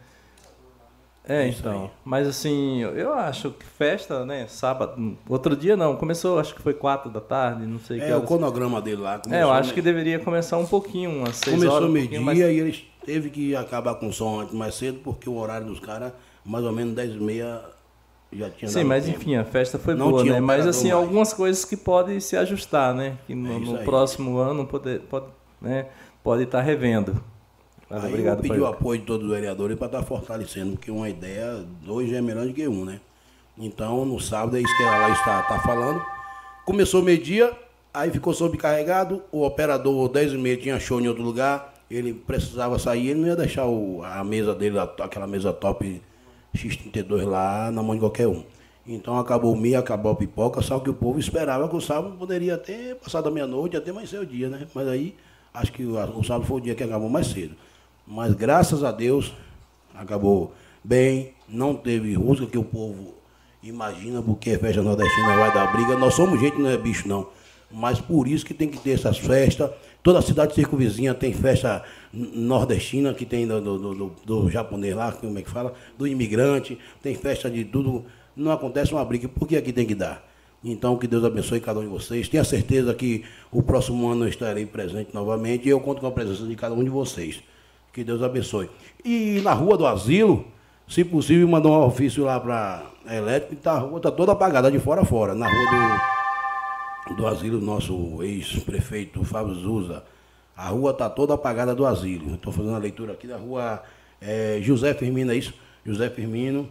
[SPEAKER 3] É, então. Mas assim, eu acho que festa, né? Sábado. Outro dia não, começou, acho que foi quatro da tarde, não sei
[SPEAKER 8] o é, que. É, o cronograma dele lá.
[SPEAKER 3] É, eu acho que deveria começar um pouquinho, umas seis
[SPEAKER 8] começou
[SPEAKER 3] horas.
[SPEAKER 8] Começou meio-dia mais... e eles teve que acabar com o som antes mais cedo, porque o horário dos caras, mais ou menos 10 e meia, já tinha
[SPEAKER 3] Sim, mas
[SPEAKER 8] tempo.
[SPEAKER 3] enfim, a festa foi
[SPEAKER 8] Não
[SPEAKER 3] boa, né? Mas assim,
[SPEAKER 8] mais.
[SPEAKER 3] algumas coisas que podem se ajustar, né? Que no,
[SPEAKER 8] É isso
[SPEAKER 3] no
[SPEAKER 8] aí.
[SPEAKER 3] próximo ano pode, pode, né? pode estar revendo. Mas
[SPEAKER 8] Aí
[SPEAKER 3] obrigado,
[SPEAKER 8] eu pedi o apoio de todos os vereadores para estar fortalecendo, porque uma ideia, dois é melhor do que um, né? Então, no sábado, é isso que ela está, está falando. Começou meio-dia, aí ficou sobrecarregado, o operador 10 e meia tinha show em outro lugar, ele precisava sair, ele não ia deixar o- a mesa dele, aquela mesa top X32 lá na mão de qualquer um. Então acabou o meio, acabou a pipoca, só que o povo esperava que o sábado poderia ter passado a meia-noite, até mais ser o dia, né? Mas aí, acho que o, sábado foi o dia que acabou mais cedo. Mas graças a Deus, acabou bem, não teve rusga que o povo imagina, porque festa nordestina vai dar briga. Nós somos gente, não é bicho não. Mas por isso que tem que ter essas festas. Toda cidade circunvizinha tem festa nordestina, que tem do, do, do- do japonês lá, como é que fala, do imigrante, tem festa de tudo. Não acontece uma briga, porque aqui tem que dar. Então, que Deus abençoe cada um de vocês. Tenha certeza que o próximo ano eu estarei presente novamente e eu conto com a presença de cada um de vocês. Que Deus abençoe. E na rua do asilo, se possível, mandar um ofício lá para a elétrica, tá, a rua está toda apagada, de fora a fora. Na rua do, do asilo, nosso ex-prefeito Fábio Zuza. A rua está toda apagada do asilo. Estou fazendo a leitura aqui da rua eh, José Firmino, é isso? José Firmino.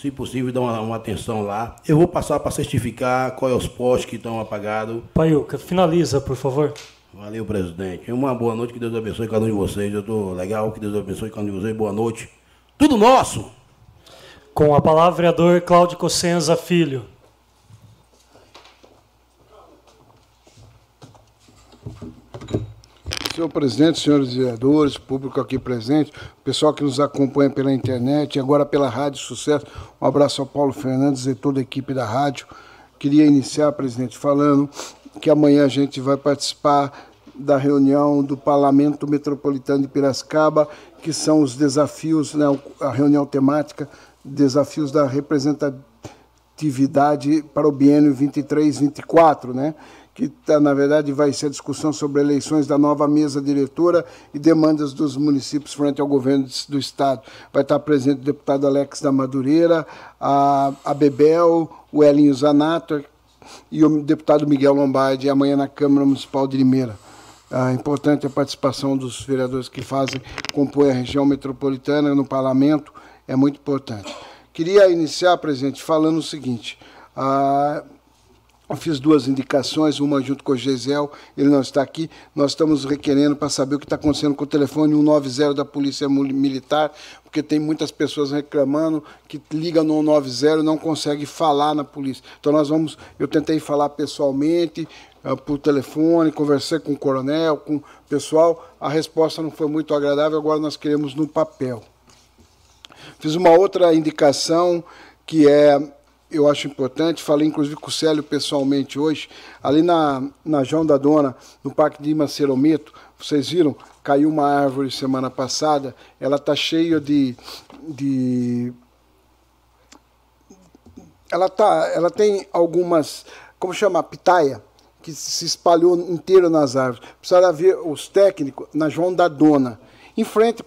[SPEAKER 8] Se possível, dá uma, uma atenção lá. Eu vou passar para certificar quais é os postes que estão apagados.
[SPEAKER 2] Paiuca, finaliza, por favor.
[SPEAKER 8] Valeu, presidente. Uma boa noite, que Deus abençoe cada um de vocês. Eu estou legal, que Deus abençoe cada um de vocês. Boa noite. Tudo nosso!
[SPEAKER 2] Com a palavra, vereador Cláudio Cossenza Filho.
[SPEAKER 4] Senhor presidente, senhores vereadores, público aqui presente, pessoal que nos acompanha pela internet e agora pela Rádio Sucesso, um abraço ao Paulo Fernandes e toda a equipe da rádio. Queria iniciar, presidente, falando que amanhã a gente vai participar da reunião do Parlamento Metropolitano de Piracicaba, que são os desafios, né, a reunião temática, desafios da representatividade para o biênio 23-24, né? Que tá, na verdade vai ser a discussão sobre eleições da nova mesa diretora e demandas dos municípios frente ao governo do estado. Vai estar presente o deputado Alex da Madureira, a, a Bebel, o Elinho Zanato e o deputado Miguel Lombardi amanhã na Câmara Municipal de Limeira. É importante a participação dos vereadores que fazem, compõem a região metropolitana no parlamento, é muito importante. Queria iniciar, presidente, falando o seguinte. Ah, eu fiz duas indicações, uma junto com o Gisel, ele não está aqui. Nós estamos requerendo para saber o que está acontecendo com o telefone 190 da Polícia Militar, porque tem muitas pessoas reclamando que liga no 190 e não consegue falar na polícia. Então nós vamos, eu tentei falar pessoalmente, uh, por telefone, conversei com o coronel, com o pessoal, a resposta não foi muito agradável, agora nós queremos no papel. Fiz uma outra indicação que é eu acho importante, falei inclusive com o Célio pessoalmente hoje, ali na, na João da Dona, no Parque de Macerometo, vocês viram, caiu uma árvore semana passada, ela está cheia de, de... Ela, tá, ela tem algumas, como chama, pitaia, que se espalhou inteiro nas árvores. Precisaram ver os técnicos na João da Dona, em frente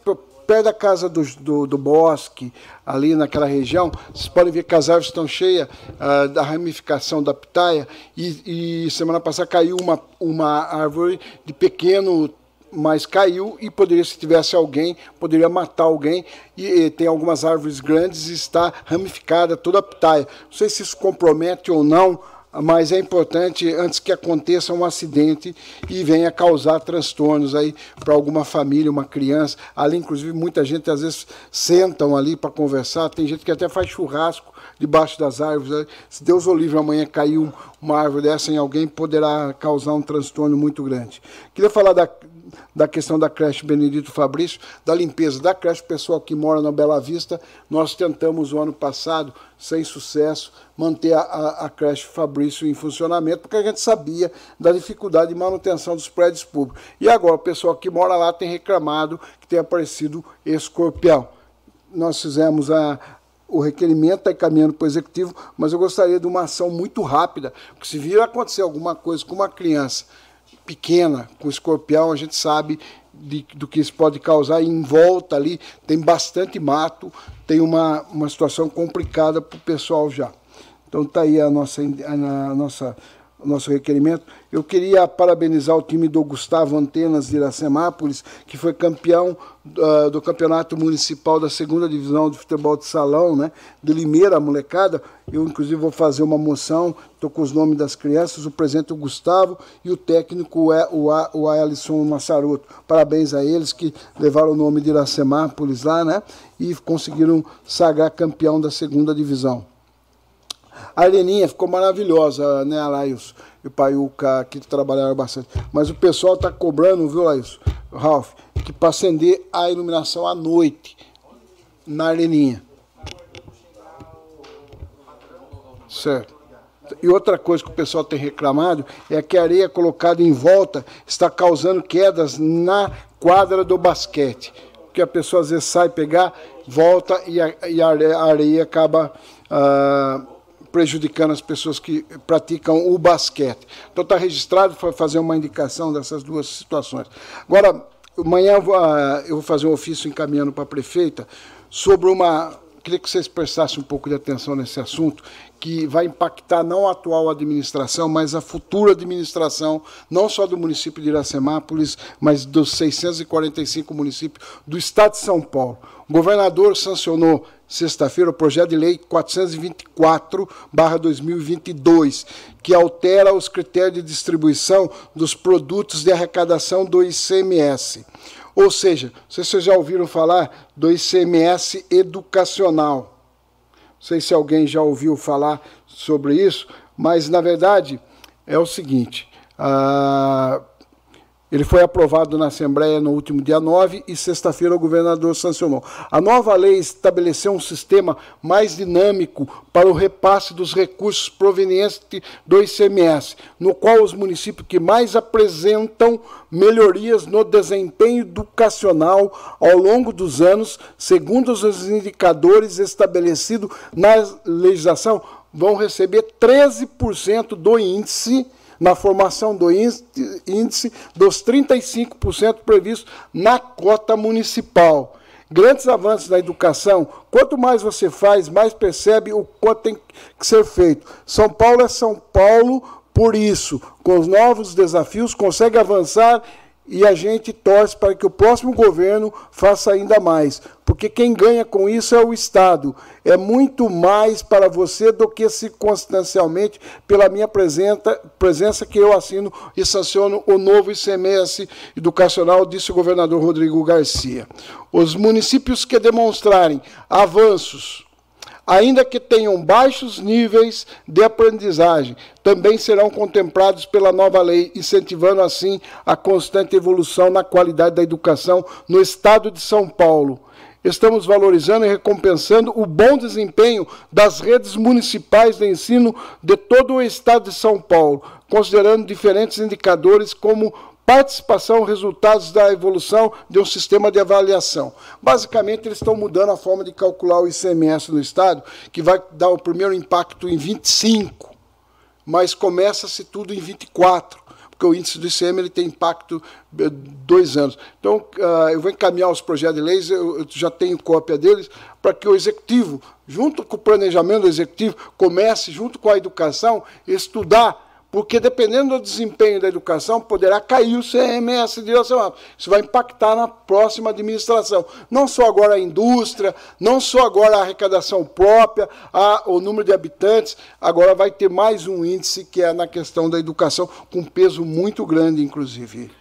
[SPEAKER 4] perto da casa do, do, do, bosque, ali naquela região, vocês podem ver que as árvores estão cheias uh, da ramificação da pitaia, e, e, semana passada caiu uma, uma árvore de pequeno, mas caiu e poderia, se tivesse alguém, poderia matar alguém, e, e tem algumas árvores grandes e está ramificada toda a pitaia. Não sei se isso compromete ou não, mas é importante antes que aconteça um acidente e venha causar transtornos aí para alguma família, uma criança. Ali, inclusive, muita gente às vezes sentam ali para conversar. Tem gente que até faz churrasco debaixo das árvores. Se Deus o livre amanhã caiu uma árvore dessa em alguém, poderá causar um transtorno muito grande. Queria falar da, da questão da creche Benedito Fabrício, da limpeza da creche, pessoal que mora na Bela Vista. Nós tentamos o ano passado, sem sucesso, manter a, a, a creche Fabrício em funcionamento, porque a gente sabia da dificuldade de manutenção dos prédios públicos. E agora o pessoal que mora lá tem reclamado que tem aparecido escorpião. Nós fizemos a, o requerimento está encaminhando para o executivo, mas eu gostaria de uma ação muito rápida, porque se vir acontecer alguma coisa com uma criança pequena, com escorpião, a gente sabe de, do que isso pode causar em volta ali. Tem bastante mato, tem uma, uma situação complicada para o pessoal já. Então está aí a nossa, a nossa nosso requerimento. Eu queria parabenizar o time do Gustavo Antenas de Iracemápolis, que foi campeão uh, do Campeonato Municipal da Segunda Divisão de Futebol de Salão, né, de Limeira, a molecada. Eu, inclusive, vou fazer uma moção, estou com os nomes das crianças, o presidente o Gustavo e o técnico é o, o Alisson Massaroto. Parabéns a eles que levaram o nome de Iracemápolis lá, né, e conseguiram sagrar campeão da Segunda Divisão. A Leninha ficou maravilhosa, né, Laís? E o Paiuca, que trabalharam bastante. Mas o pessoal está cobrando, viu, Laís? Ralph, que para acender a iluminação à noite na Leninha. Certo. E outra coisa que o pessoal tem reclamado é que a areia colocada em volta está causando quedas na quadra do basquete. Porque a pessoa às vezes sai pegar, volta e a, e a areia acaba ah, prejudicando as pessoas que praticam o basquete. Então está registrado, foi fazer uma indicação dessas duas situações. Agora, amanhã eu vou, ah, eu vou fazer um ofício encaminhando para a prefeita sobre uma. Queria que vocês prestassem um pouco de atenção nesse assunto, que vai impactar não a atual administração, mas a futura administração, não só do município de Iracemápolis, mas dos 645 municípios do estado de São Paulo. O governador sancionou sexta-feira, o projeto de lei 424-2022, que altera os critérios de distribuição dos produtos de arrecadação do ICMS. Ou seja, se vocês já ouviram falar do ICMS educacional. Não sei se alguém já ouviu falar sobre isso, mas na verdade é o seguinte: ah, ele foi aprovado na Assembleia no último dia 9 e sexta-feira o governador sancionou. A nova lei estabeleceu um sistema mais dinâmico para o repasse dos recursos provenientes do ICMS, no qual os municípios que mais apresentam melhorias no desempenho educacional ao longo dos anos, segundo os indicadores estabelecidos na legislação, vão receber 13% do índice na formação do índice dos 35% previstos na cota municipal. Grandes avanços na educação, quanto mais você faz, mais percebe o quanto tem que ser feito. São Paulo é São Paulo, por isso, com os novos desafios, consegue avançar e a gente torce para que o próximo governo faça ainda mais, porque quem ganha com isso é o Estado. É muito mais para você do que circunstancialmente pela minha presença, presença que eu assino e sanciono o novo ICMS educacional, disse o governador Rodrigo Garcia. Os municípios que demonstrarem avanços ainda que tenham baixos níveis de aprendizagem, também serão contemplados pela nova lei, incentivando assim a constante evolução na qualidade da educação no estado de São Paulo. Estamos valorizando e recompensando o bom desempenho das redes municipais de ensino de todo o estado de São Paulo, considerando diferentes indicadores como participação, resultados da evolução de um sistema de avaliação. Basicamente, eles estão mudando a forma de calcular o ICMS no Estado, que vai dar o primeiro impacto em 25, mas começa-se tudo em 24, porque o índice do ICM ele tem impacto eh, dois anos. Então, uh, eu vou encaminhar os projetos de leis, eu já tenho cópia deles, para que o executivo, junto com o planejamento do executivo, comece, junto com a educação, estudar porque dependendo do desempenho da educação, poderá cair o CMS de. Isso vai impactar na próxima administração. Não só agora a indústria, não só agora a arrecadação própria, a, o número de habitantes, agora vai ter mais um índice que é na questão da educação, com peso muito grande, inclusive.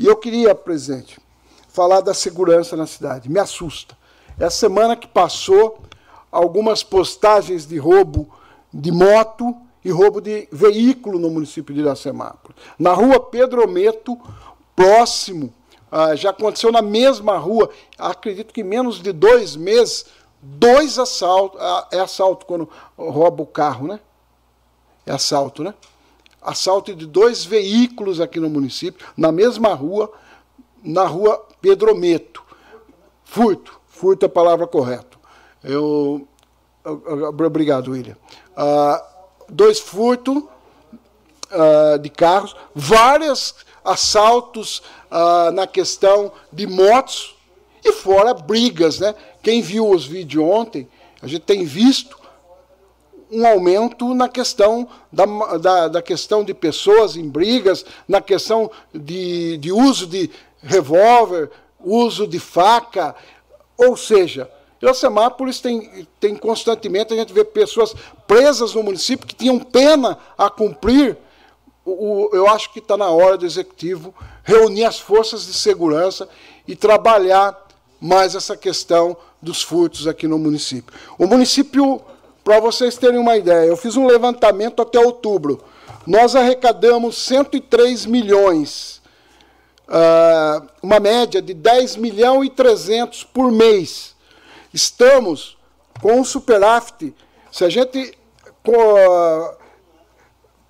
[SPEAKER 4] E eu queria, presidente, falar da segurança na cidade. Me assusta. Essa semana que passou, algumas postagens de roubo de moto e roubo de veículo no município de Iracemápolis. Na rua Pedro Ometo, próximo, ah, já aconteceu na mesma rua, acredito que menos de dois meses, dois assaltos. Ah, é assalto quando rouba o carro, né? É assalto, né? Assalto de dois veículos aqui no município, na mesma rua, na rua Pedro Ometo. Furto, furto é a palavra correta. Eu, obrigado, William. Ah, dois furtos uh, de carros, várias assaltos ah, na questão de motos e fora brigas. Né? Quem viu os vídeos ontem, a gente tem visto um aumento na questão da, da, da, questão de pessoas em brigas, na questão de, de uso de revólver, uso de faca, ou seja, Iracemápolis tem, tem constantemente, a gente vê pessoas presas no município que tinham pena a cumprir. O, eu acho que está na hora do executivo reunir as forças de segurança e trabalhar mais essa questão dos furtos aqui no município. O município, para vocês terem uma ideia, eu fiz um levantamento até outubro. Nós arrecadamos 103 milhões, uh, uma média de 10 milhões e 300 por mês. Estamos com um superávit, se a gente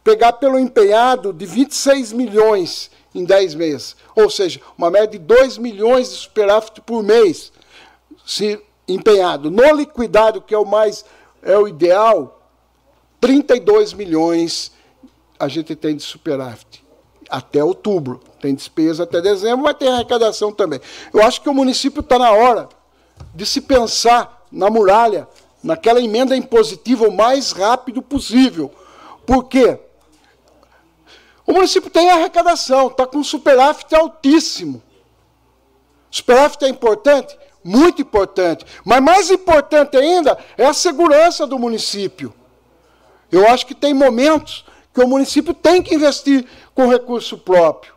[SPEAKER 4] pegar pelo empenhado de 26 milhões em 10 meses, ou seja, uma média de 2 milhões de superávit por mês, se empenhado. No liquidado, que é o mais é o ideal, 32 milhões a gente tem de superávit até outubro. Tem despesa até dezembro, mas tem arrecadação também. Eu acho que o município está na hora de se pensar na muralha, naquela emenda impositiva o mais rápido possível. Por quê? O município tem arrecadação, está com superávit altíssimo. Superávit é importante? Muito importante. Mas mais importante ainda é a segurança do município. Eu acho que tem momentos que o município tem que investir com recurso próprio.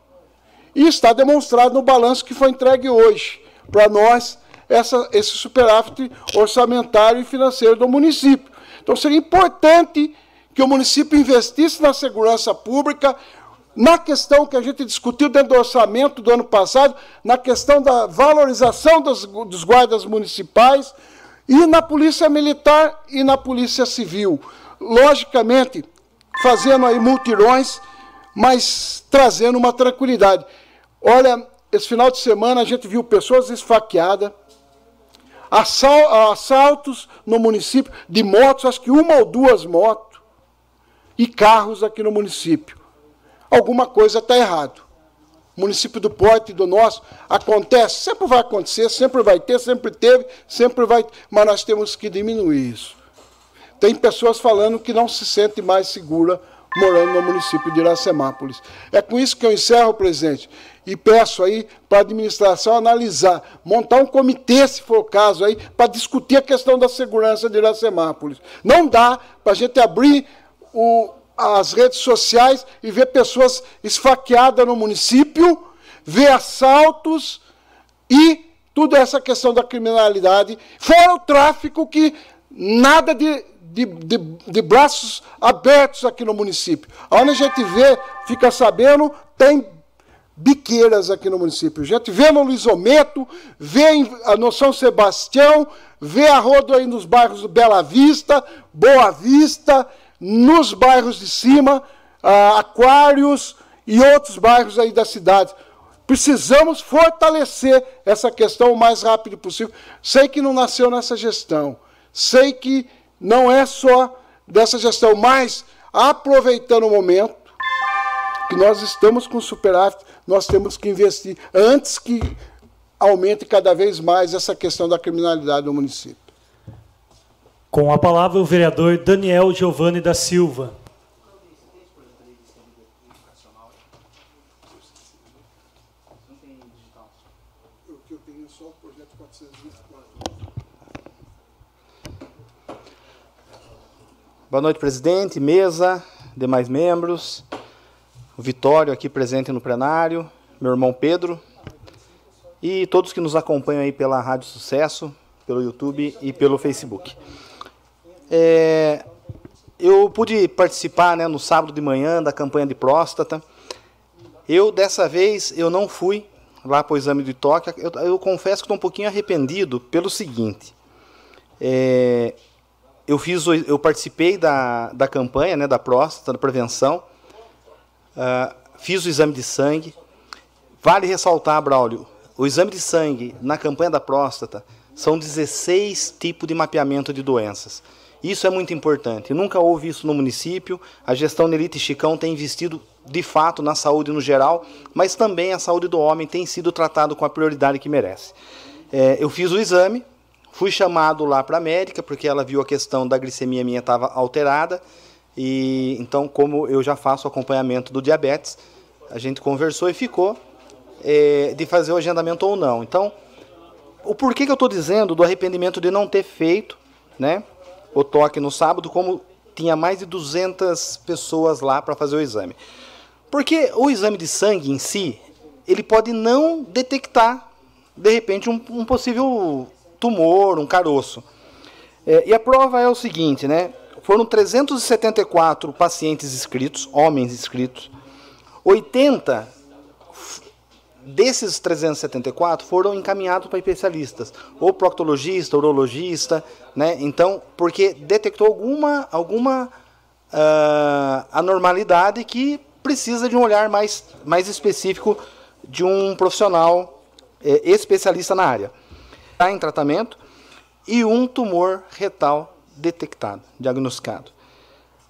[SPEAKER 4] E está demonstrado no balanço que foi entregue hoje para nós essa, esse superávit orçamentário e financeiro do município. Então seria importante que o município investisse na segurança pública, na questão que a gente discutiu dentro do orçamento do ano passado, na questão da valorização dos, dos guardas municipais, e na polícia militar e na polícia civil. Logicamente, fazendo aí multirões, mas trazendo uma tranquilidade. Olha, esse final de semana a gente viu pessoas esfaqueadas, assaltos no município de motos, acho que uma ou duas motos, e carros aqui no município alguma coisa está errado. O município do Porto e do nosso acontece, sempre vai acontecer, sempre vai ter, sempre teve, sempre vai, mas nós temos que diminuir isso. Tem pessoas falando que não se sente mais segura morando no município de Iracemápolis. É com isso que eu encerro, presidente, e peço aí para a administração analisar, montar um comitê, se for o caso aí, para discutir a questão da segurança de Iracemápolis. Não dá para a gente abrir o, as redes sociais e ver pessoas esfaqueadas no município, ver assaltos e tudo essa questão da criminalidade, fora o tráfico que nada de, de, de, de braços abertos aqui no município. Onde a gente vê, fica sabendo, tem biqueiras aqui no município. A gente vê no Luizometo, vê no São Sebastião, vê a rodo aí nos bairros Bela Vista, Boa Vista, nos bairros de cima, ah, Aquários e outros bairros aí da cidade. Precisamos fortalecer essa questão o mais rápido possível. Sei que não nasceu nessa gestão, sei que não é só dessa gestão, mas aproveitando o momento que nós estamos com superávit, nós temos que investir antes que aumente cada vez mais essa questão da criminalidade no município.
[SPEAKER 2] Com a palavra o vereador Daniel Giovanni da Silva.
[SPEAKER 9] Boa noite, presidente, mesa, demais membros, o Vitório aqui presente no plenário, meu irmão Pedro e todos que nos acompanham aí pela Rádio Sucesso, pelo YouTube e pelo Facebook. É, eu pude participar né, no sábado de manhã da campanha de próstata. Eu, dessa vez, eu não fui lá para o exame de toque. Eu, eu confesso que estou um pouquinho arrependido pelo seguinte. É, eu, fiz, eu participei da, da campanha né, da próstata, da prevenção. Uh, fiz o exame de sangue. Vale ressaltar, Braulio, o exame de sangue na campanha da próstata são 16 tipos de mapeamento de doenças. Isso é muito importante. Nunca houve isso no município. A gestão Nelite Chicão tem investido
[SPEAKER 6] de fato na saúde no geral, mas também a saúde do homem tem sido tratado com a prioridade que merece. É, eu fiz o exame, fui chamado lá para a médica porque ela viu a questão da glicemia minha estava alterada e então como eu já faço acompanhamento do diabetes, a gente conversou e ficou é, de fazer o agendamento ou não. Então, o porquê que eu estou dizendo do arrependimento de não ter feito, né, o toque no sábado, como tinha mais de 200 pessoas lá para fazer o exame. Porque o exame de sangue em si, ele pode não detectar, de repente, um, um possível tumor, um caroço. É, e a prova é o seguinte, né? Foram 374 pacientes inscritos, homens inscritos. 80 desses 374 foram encaminhados para especialistas, ou proctologista, urologista, né? Então, porque detectou alguma alguma uh, anormalidade que precisa de um olhar mais mais específico de um profissional eh, especialista na área. Está em tratamento e um tumor retal detectado, diagnosticado.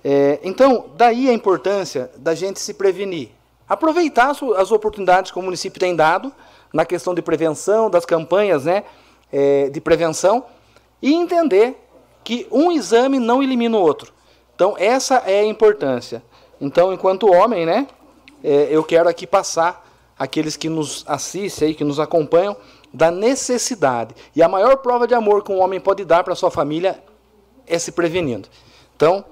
[SPEAKER 6] É, então, daí a importância da gente se prevenir aproveitar as oportunidades que o município tem dado na questão de prevenção, das campanhas né, é, de prevenção, e entender que um exame não elimina o outro. Então, essa é a importância. Então, enquanto homem, né, é, eu quero aqui passar aqueles que nos assistem, aí, que nos acompanham, da necessidade. E a maior prova de amor que um homem pode dar para sua família é se prevenindo. Então,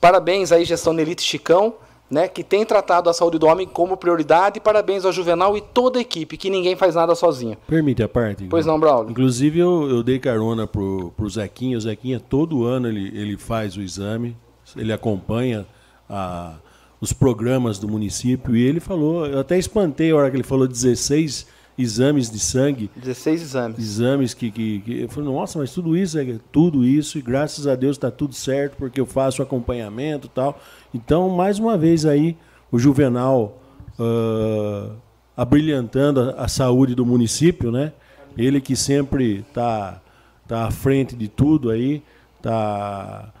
[SPEAKER 6] parabéns aí, gestão Nelite Chicão né, que tem tratado a saúde do homem como prioridade. Parabéns ao Juvenal e toda a equipe, que ninguém faz nada sozinho.
[SPEAKER 7] Permite a parte?
[SPEAKER 6] Pois não, Braulio.
[SPEAKER 7] Inclusive, eu, eu dei carona pro, pro Zequinha. O Zequinha, todo ano, ele, ele faz o exame, ele acompanha a, os programas do município e ele falou, eu até espantei a hora que ele falou 16 exames de sangue.
[SPEAKER 6] 16 exames.
[SPEAKER 7] Exames que, que, que, eu falei, nossa, mas tudo isso, é tudo isso, e graças a Deus está tudo certo, porque eu faço acompanhamento e tal. Então, mais uma vez aí, o Juvenal uh, abrilhantando a, a, saúde do município, né? Ele que sempre está tá à frente de tudo aí, está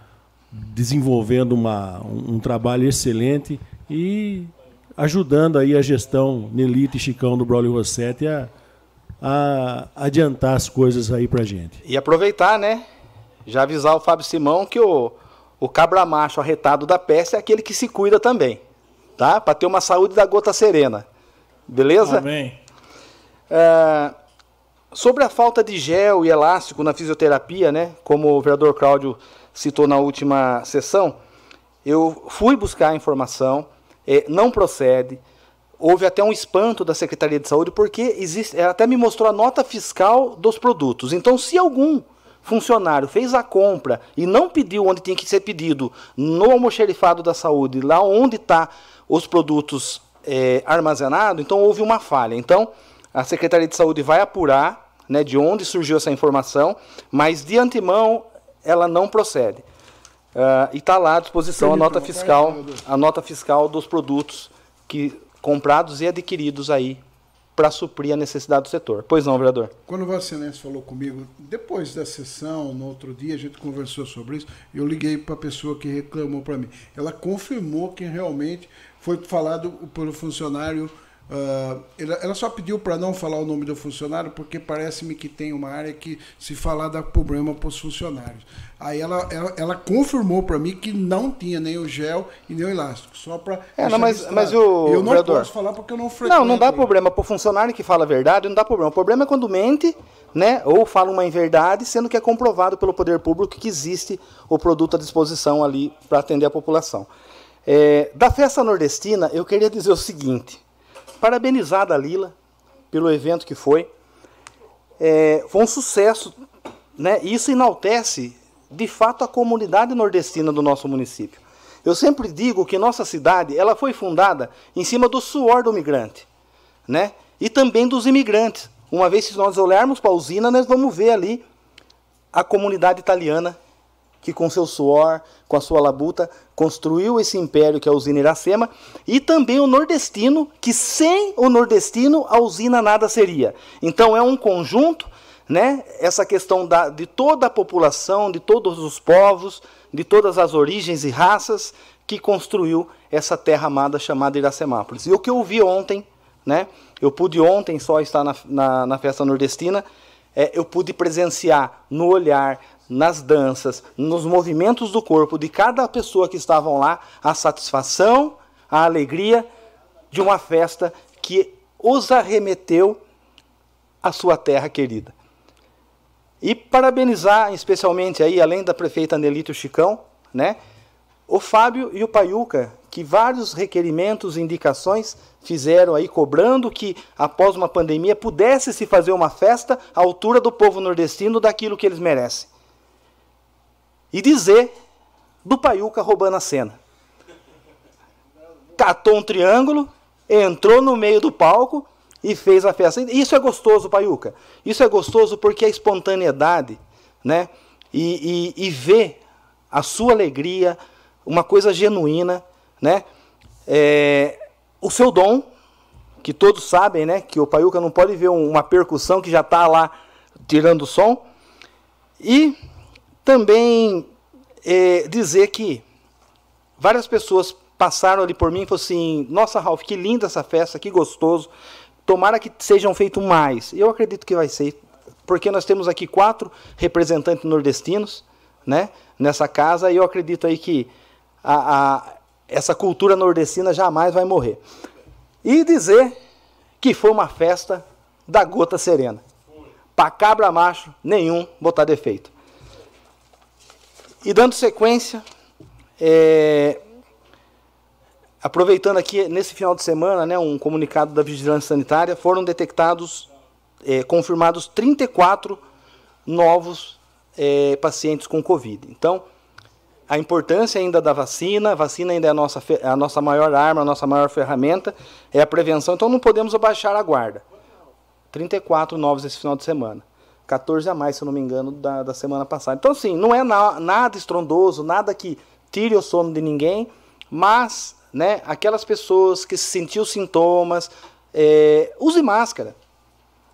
[SPEAKER 7] desenvolvendo uma, um, um trabalho excelente e ajudando aí a gestão Nelita e Chicão do Braulio Rossetti a, a adiantar as coisas aí pra gente.
[SPEAKER 6] E aproveitar, né? Já avisar o Fábio Simão que o, o cabra macho arretado da peste é aquele que se cuida também, tá? Para ter uma saúde da gota serena. Beleza?
[SPEAKER 2] Amém.
[SPEAKER 6] É, sobre a falta de gel e elástico na fisioterapia, né? Como o vereador Cláudio citou na última sessão, eu fui buscar informação é, não procede. Houve até um espanto da Secretaria de Saúde, porque existe, ela até me mostrou a nota fiscal dos produtos. Então, se algum funcionário fez a compra e não pediu onde tinha que ser pedido, no almoxerifado da saúde, lá onde está os produtos é, armazenados, então houve uma falha. Então, a Secretaria de Saúde vai apurar né, de onde surgiu essa informação, mas de antemão ela não procede. Uh, e está lá à disposição a nota fiscal, a nota fiscal dos produtos que comprados e adquiridos aí para suprir a necessidade do setor. Pois não, vereador?
[SPEAKER 4] Quando o Excelência falou comigo, depois da sessão, no outro dia, a gente conversou sobre isso, eu liguei para a pessoa que reclamou para mim. Ela confirmou que realmente foi falado pelo funcionário Uh, ela só pediu para não falar o nome do funcionário porque parece-me que tem uma área que se falar dá problema para os funcionários. Aí ela, ela, ela confirmou para mim que não tinha nem o gel e nem o elástico, só para.
[SPEAKER 6] É, não, mas, mas o
[SPEAKER 4] eu não
[SPEAKER 6] vereador,
[SPEAKER 4] posso falar porque eu não frequento.
[SPEAKER 6] Não, não dá problema para o funcionário que fala a verdade, não dá problema. O problema é quando mente, né, ou fala uma inverdade, sendo que é comprovado pelo poder público que existe o produto à disposição ali para atender a população. É, da festa nordestina, eu queria dizer o seguinte parabenizar a Dalila pelo evento que foi. É, foi um sucesso, né? Isso enaltece, de fato, a comunidade nordestina do nosso município. Eu sempre digo que nossa cidade ela foi fundada em cima do suor do migrante, né? E também dos imigrantes. Uma vez que nós olharmos para a usina, nós vamos ver ali a comunidade italiana que com seu suor, com a sua labuta, construiu esse império que é a usina Iracema, e também o nordestino, que sem o nordestino a usina nada seria. Então é um conjunto, né? Essa questão da, de toda a população, de todos os povos, de todas as origens e raças que construiu essa terra amada chamada Iracemápolis. E o que eu vi ontem, né? Eu pude ontem só estar na, na, na festa nordestina, é, eu pude presenciar no olhar, nas danças, nos movimentos do corpo de cada pessoa que estavam lá, a satisfação, a alegria de uma festa que os arremeteu à sua terra querida. E parabenizar especialmente aí, além da prefeita Nelito Chicão, né, o Fábio e o Paiuca, que vários requerimentos e indicações fizeram aí cobrando que após uma pandemia pudesse se fazer uma festa à altura do povo nordestino daquilo que eles merecem. E dizer do Paiuca roubando a cena. Catou um triângulo, entrou no meio do palco e fez a festa. Isso é gostoso, Paiuca. Isso é gostoso porque a espontaneidade, né? E, e, e ver a sua alegria, uma coisa genuína, né? É, o seu dom, que todos sabem, né? Que o Paiuca não pode ver uma percussão que já está lá tirando o som. E também é, dizer que várias pessoas passaram ali por mim e falaram assim: Nossa, Ralph, que linda essa festa, que gostoso. Tomara que sejam feitos mais. Eu acredito que vai ser, porque nós temos aqui quatro representantes nordestinos né, nessa casa e eu acredito aí que a, a, essa cultura nordestina jamais vai morrer. E dizer que foi uma festa da gota serena. Para cabra macho, nenhum botar defeito. E dando sequência, é, aproveitando aqui nesse final de semana, né, um comunicado da Vigilância Sanitária, foram detectados, é, confirmados 34 novos é, pacientes com Covid. Então, a importância ainda da vacina, a vacina ainda é a nossa, a nossa maior arma, a nossa maior ferramenta, é a prevenção, então não podemos abaixar a guarda. 34 novos esse final de semana. 14 a mais, se eu não me engano, da, da semana passada. Então, assim, não é na, nada estrondoso, nada que tire o sono de ninguém, mas né, aquelas pessoas que sentiu sintomas, é, use máscara.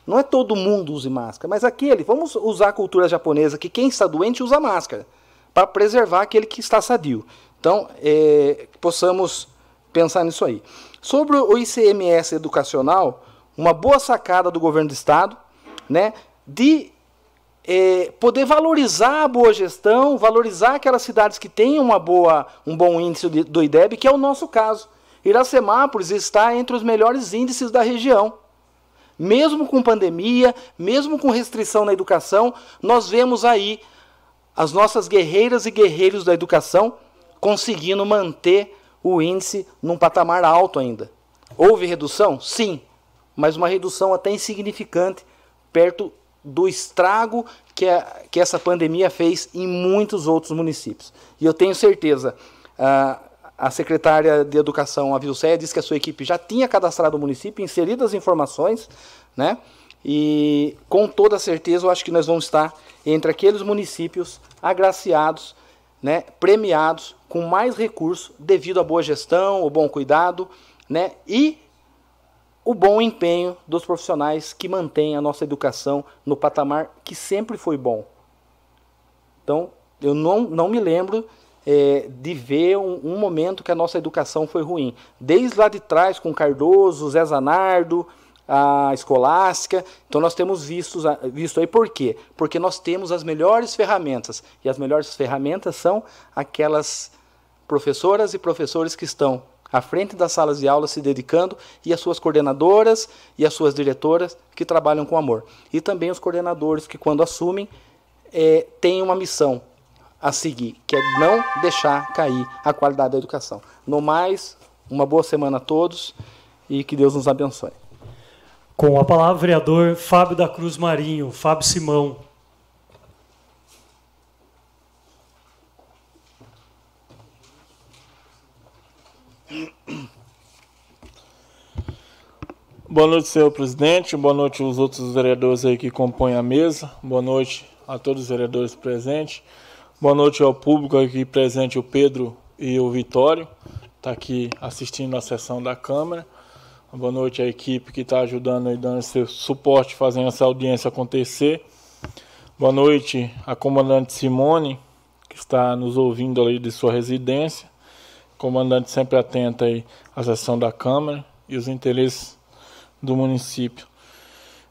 [SPEAKER 6] Não é todo mundo use máscara, mas aquele, vamos usar a cultura japonesa, que quem está doente usa máscara, para preservar aquele que está sadio. Então, é, possamos pensar nisso aí. Sobre o ICMS educacional, uma boa sacada do governo do estado, né, de é, poder valorizar a boa gestão, valorizar aquelas cidades que têm uma boa, um bom índice do IDEB, que é o nosso caso. Iracemápolis está entre os melhores índices da região. Mesmo com pandemia, mesmo com restrição na educação, nós vemos aí as nossas guerreiras e guerreiros da educação conseguindo manter o índice num patamar alto ainda. Houve redução? Sim, mas uma redução até insignificante perto do estrago que, a, que essa pandemia fez em muitos outros municípios. E eu tenho certeza, a, a secretária de Educação, a Vilceia, disse que a sua equipe já tinha cadastrado o município, inserido as informações, né? E com toda certeza eu acho que nós vamos estar entre aqueles municípios agraciados, né, premiados com mais recursos devido à boa gestão, o bom cuidado, né, e o bom empenho dos profissionais que mantêm a nossa educação no patamar que sempre foi bom. Então, eu não, não me lembro é, de ver um, um, momento que a nossa educação foi ruim. Desde lá de trás, com Cardoso, Zé Zanardo, a escolástica. Então, nós temos visto, visto aí por quê? Porque nós temos as melhores ferramentas. E as melhores ferramentas são aquelas professoras e professores que estão à frente das salas de aula se dedicando e as suas coordenadoras e as suas diretoras que trabalham com amor. E também os coordenadores que, quando assumem, é, têm uma missão a seguir, que é não deixar cair a qualidade da educação. No mais, uma boa semana a todos e que Deus nos abençoe.
[SPEAKER 2] Com a palavra, vereador Fábio da Cruz Marinho, Fábio Simão.
[SPEAKER 10] Boa noite, senhor presidente. Boa noite aos outros vereadores aí que compõem a mesa. Boa noite a todos os vereadores presentes. Boa noite ao público aqui presente, o Pedro e o Vitório, está aqui assistindo a sessão da Câmara. Boa noite à equipe que está ajudando e dando seu suporte, fazendo essa audiência acontecer. Boa noite à comandante Simone, que está nos ouvindo ali de sua residência comandante sempre atento aí à sessão da Câmara e os interesses do município.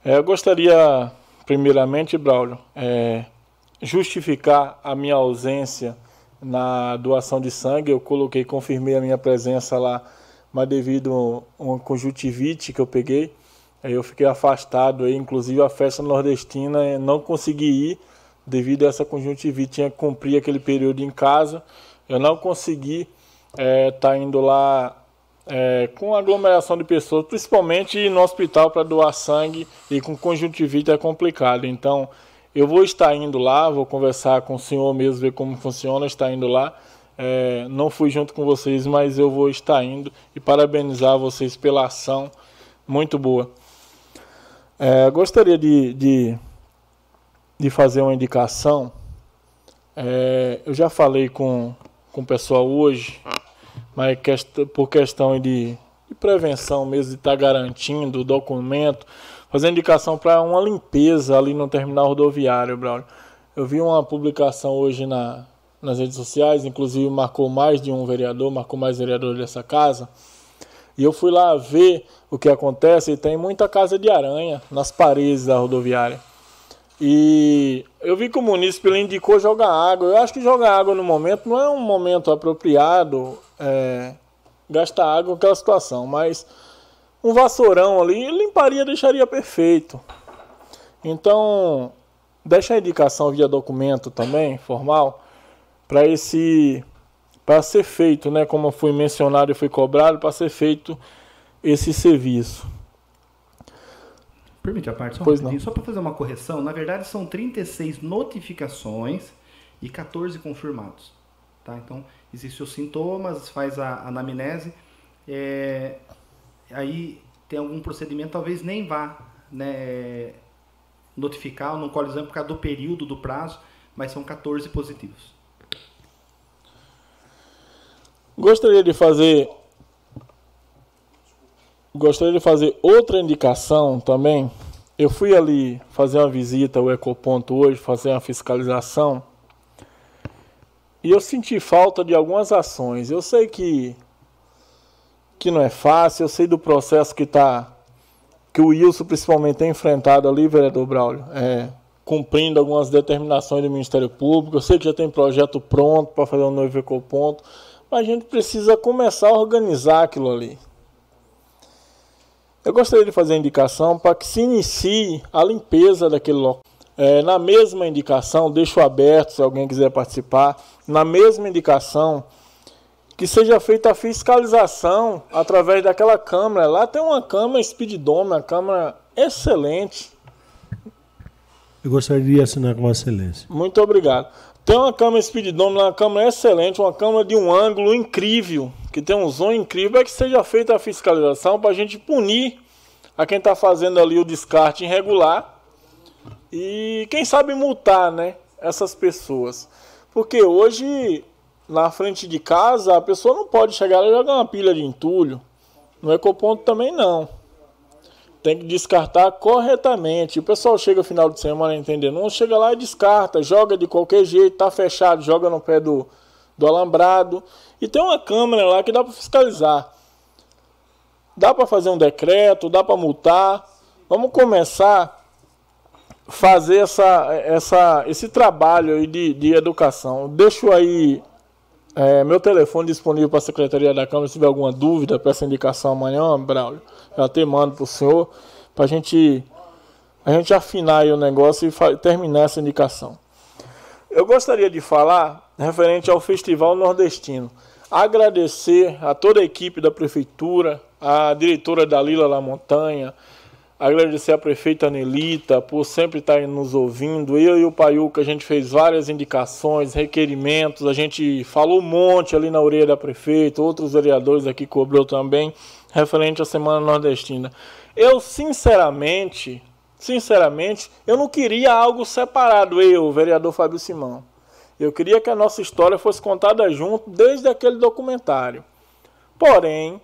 [SPEAKER 10] É, eu gostaria, primeiramente, Braulio, é, justificar a minha ausência na doação de sangue. Eu coloquei, confirmei a minha presença lá, mas devido a uma conjuntivite que eu peguei, eu fiquei afastado. Aí, inclusive a festa nordestina não consegui ir devido a essa conjuntivite. Tinha que cumprir aquele período em casa. Eu não consegui estar é, tá indo lá é, com aglomeração de pessoas, principalmente no hospital para doar sangue e com conjuntivite é complicado. Então, eu vou estar indo lá, vou conversar com o senhor mesmo, ver como funciona, estar indo lá. É, não fui junto com vocês, mas eu vou estar indo e parabenizar vocês pela ação muito boa. É, gostaria de, de, de, fazer uma indicação. É, eu já falei com, com o pessoal hoje mas por questão de, de prevenção mesmo, de estar tá garantindo o documento, fazer indicação para uma limpeza ali no terminal rodoviário, Braulio. Eu vi uma publicação hoje na, nas redes sociais, inclusive marcou mais de um vereador, marcou mais vereadores dessa casa. E eu fui lá ver o que acontece e tem muita casa de aranha nas paredes da rodoviária. E eu vi que o município ele indicou jogar água. Eu acho que jogar água no momento não é um momento apropriado é, gastar água naquela situação, mas um vassourão ali limparia, deixaria perfeito. Então, deixa a indicação via documento também, formal, para esse para ser feito, né, como foi mencionado e foi cobrado, para ser feito esse serviço.
[SPEAKER 9] Permite a parte só pois um só para fazer uma correção. Na verdade, são 36 notificações e 14 confirmados. Tá? Então, existem os sintomas, faz a anamnese, é, aí tem algum procedimento, talvez nem vá né, notificar, não colhe exame por causa do período, do prazo, mas são 14 positivos.
[SPEAKER 10] Gostaria de fazer gostaria de fazer outra indicação também. Eu fui ali fazer uma visita ao Ecoponto hoje, fazer uma fiscalização e eu senti falta de algumas ações. Eu sei que que não é fácil, eu sei do processo que tá que o Wilson principalmente tem enfrentado ali, vereador Braulio, é, cumprindo algumas determinações do Ministério Público. Eu sei que já tem projeto pronto para fazer um novo ecoponto, mas a gente precisa começar a organizar aquilo ali. Eu gostaria de fazer a indicação para que se inicie a limpeza daquele local. É, na mesma indicação, deixo aberto se alguém quiser participar, na mesma indicação, que seja feita a fiscalização através daquela câmera. Lá tem uma câmera Speeddome, uma câmera excelente.
[SPEAKER 7] Eu gostaria de assinar com excelência.
[SPEAKER 10] Muito obrigado. Tem uma câmera Speeddome, uma câmera excelente, uma câmera de um ângulo incrível, que tem um zoom incrível, é que seja feita a fiscalização para a gente punir a quem está fazendo ali o descarte irregular e quem sabe multar, né, essas pessoas. Porque hoje, na frente de casa, a pessoa não pode chegar e jogar uma pilha de entulho. No ecoponto também não. Tem que descartar corretamente. O pessoal chega no final de semana entendendo. Não chega lá e descarta, joga de qualquer jeito, tá fechado, joga no pé do, do alambrado. E tem uma câmera lá que dá para fiscalizar. Dá para fazer um decreto, dá para multar. Vamos começar fazer essa, essa, esse trabalho aí de, de educação. Deixo aí é, meu telefone disponível para a Secretaria da Câmara se tiver alguma dúvida para essa indicação amanhã, Braulio. Eu até mando para o senhor para gente, a gente afinar o negócio e terminar essa indicação. Eu gostaria de falar referente ao Festival Nordestino. Agradecer a toda a equipe da Prefeitura, a diretora Dalila La Montanha, Agradecer a prefeita Nelita por sempre estar nos ouvindo. Eu e o Paiuca, a gente fez várias indicações, requerimentos, a gente falou um monte ali na orelha da prefeita, outros vereadores aqui cobrou também, referente à Semana Nordestina. Eu, sinceramente, sinceramente, eu não queria algo separado, eu, vereador Fábio Simão. Eu queria que a nossa história fosse contada junto desde aquele documentário. Porém,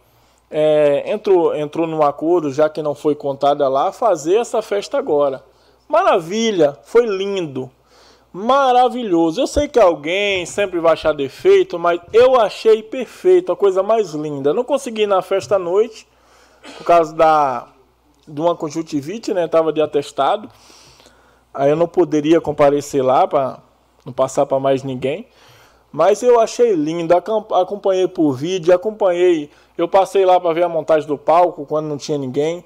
[SPEAKER 10] é, entrou, entrou num acordo, já que não foi contada lá, fazer essa festa agora. Maravilha, foi lindo. maravilhoso. Eu sei que alguém sempre vai achar defeito, mas eu achei perfeito, a coisa mais linda. Não consegui ir na festa à noite, por causa da, de uma conjuntivite, né? Tava de atestado. Aí eu não poderia comparecer lá para não passar para mais ninguém. Mas eu achei lindo, acompanhei por vídeo, acompanhei. Eu passei lá para ver a montagem do palco quando não tinha ninguém.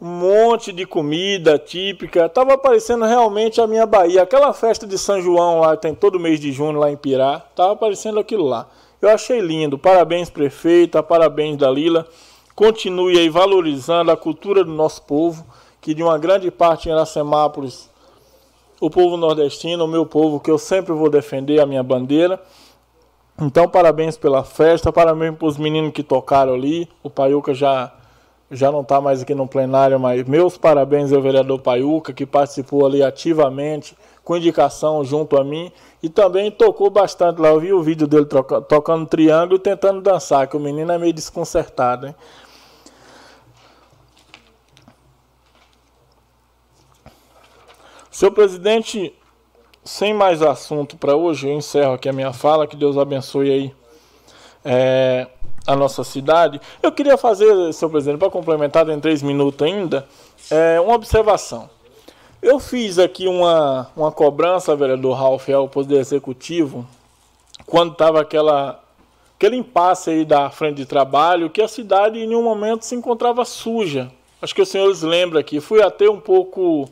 [SPEAKER 10] Um monte de comida típica. Tava parecendo realmente a minha Bahia. Aquela festa de São João lá, tem todo mês de junho lá em Pirá. Tava parecendo aquilo lá. Eu achei lindo. Parabéns, prefeita. Parabéns, Dalila. Continue aí valorizando a cultura do nosso povo, que de uma grande parte em Iracemápolis, o povo nordestino, o meu povo, que eu sempre vou defender a minha bandeira. Então, parabéns pela festa, parabéns para os meninos que tocaram ali. O Paiuca já, já não está mais aqui no plenário, mas meus parabéns ao vereador Paiuca, que participou ali ativamente, com indicação junto a mim. E também tocou bastante lá. Eu vi o vídeo dele troca, tocando triângulo e tentando dançar, que o menino é meio desconcertado. Hein? Senhor presidente, sem mais assunto para hoje, eu encerro aqui a minha fala. Que Deus abençoe aí é, a nossa cidade. Eu queria fazer, senhor presidente, para complementar em três minutos ainda, é, uma observação. Eu fiz aqui uma, uma cobrança, vereador Ralf, ao Poder Executivo, quando estava aquela aquele impasse aí da frente de trabalho, que a cidade em nenhum momento se encontrava suja. Acho que os senhores lembram aqui. Fui até um pouco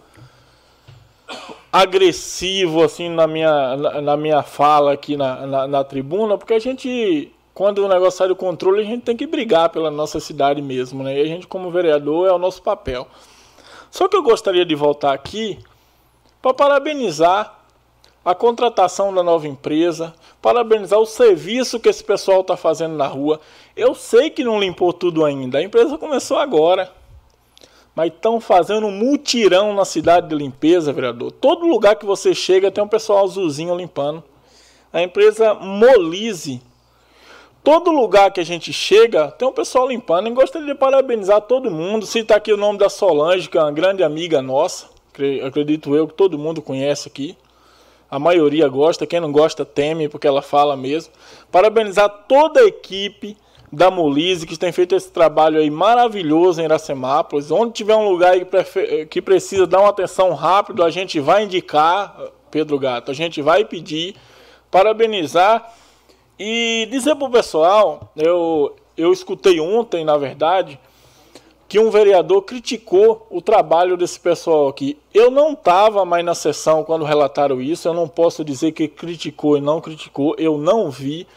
[SPEAKER 10] agressivo assim na minha, na, na minha fala aqui na, na, na, tribuna, porque a gente, quando o negócio sai do controle, a gente tem que brigar pela nossa cidade mesmo, né? E a gente, como vereador, é o nosso papel. Só que eu gostaria de voltar aqui para parabenizar a contratação da nova empresa, parabenizar o serviço que esse pessoal está fazendo na rua. Eu sei que não limpou tudo ainda, a empresa começou agora mas estão fazendo um mutirão na cidade de limpeza, vereador. Todo lugar que você chega tem um pessoal azulzinho limpando. A empresa Molise. Todo lugar que a gente chega tem um pessoal limpando. E gostaria de parabenizar todo mundo. Citar aqui o nome da Solange, que é uma grande amiga nossa. Acredito eu que todo mundo conhece aqui. A maioria gosta, quem não gosta teme, porque ela fala mesmo. Parabenizar toda a equipe da Molise, que tem feito esse trabalho aí maravilhoso em Iracemápolis. Onde tiver um lugar que precisa dar uma atenção rápido, a gente vai indicar, Pedro Gato, a gente vai pedir, parabenizar e dizer para o pessoal, eu, eu escutei ontem, na verdade, que um vereador criticou o trabalho desse pessoal aqui. Eu não estava mais na sessão quando relataram isso, eu não posso dizer que criticou e não criticou, eu não vi.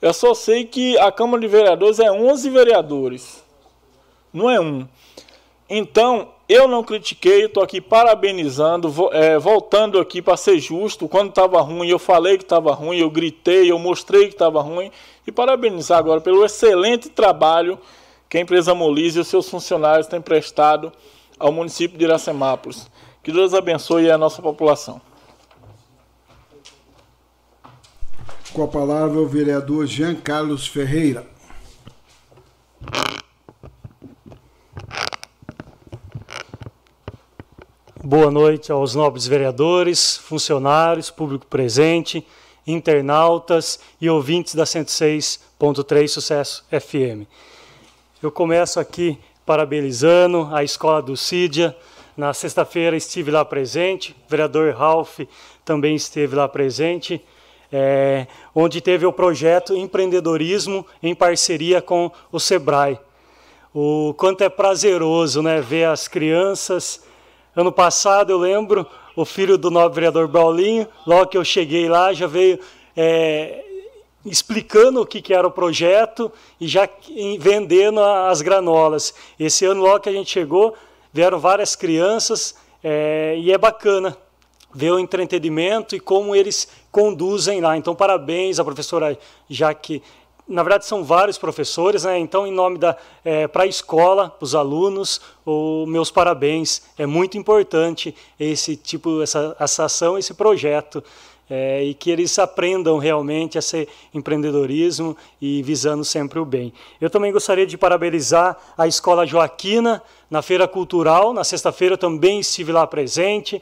[SPEAKER 10] Eu só sei que a Câmara de Vereadores é 11 vereadores, não é um. Então, eu não critiquei, estou aqui parabenizando, é, voltando aqui para ser justo. Quando estava ruim, eu falei que estava ruim, eu gritei, eu mostrei que estava ruim. E parabenizar agora pelo excelente trabalho que a empresa Molise e os seus funcionários têm prestado ao município de Iracemápolis. Que Deus abençoe a nossa população.
[SPEAKER 4] Com a palavra o vereador Jean Carlos Ferreira.
[SPEAKER 2] Boa noite aos nobres vereadores, funcionários, público presente, internautas e ouvintes da 106.3 Sucesso FM. Eu começo aqui parabenizando a Escola do Cídia. Na sexta-feira estive lá presente, o vereador Ralph também esteve lá presente é, onde teve o projeto Empreendedorismo em parceria com o Sebrae. O quanto é prazeroso né, ver as crianças. Ano passado, eu lembro, o filho do nobre vereador Braulinho, logo que eu cheguei lá, já veio é, explicando o que, que era o projeto e já vendendo as granolas. Esse ano, logo que a gente chegou, vieram várias crianças é, e é bacana ver o entretenimento e como eles conduzem lá. Então, parabéns à professora Jaque. Na verdade, são vários professores, né? Então, em nome da é, para a escola, os alunos, o meus parabéns. É muito importante esse tipo, essa, essa ação, esse projeto. É, e que eles aprendam realmente a ser empreendedorismo e visando sempre o bem. Eu também gostaria de parabenizar a Escola Joaquina na Feira Cultural. Na sexta-feira também estive lá presente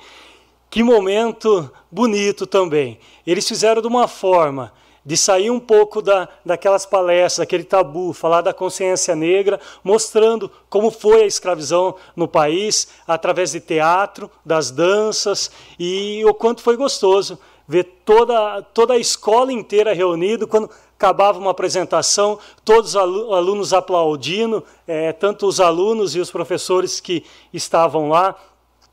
[SPEAKER 2] que momento bonito também. Eles fizeram de uma forma de sair um pouco da, daquelas palestras, aquele tabu, falar da consciência negra, mostrando como foi a escravidão no país, através de teatro, das danças, e o quanto foi gostoso ver toda, toda a escola inteira reunida, quando acabava uma apresentação, todos os alunos aplaudindo, é, tanto os alunos e os professores que estavam lá.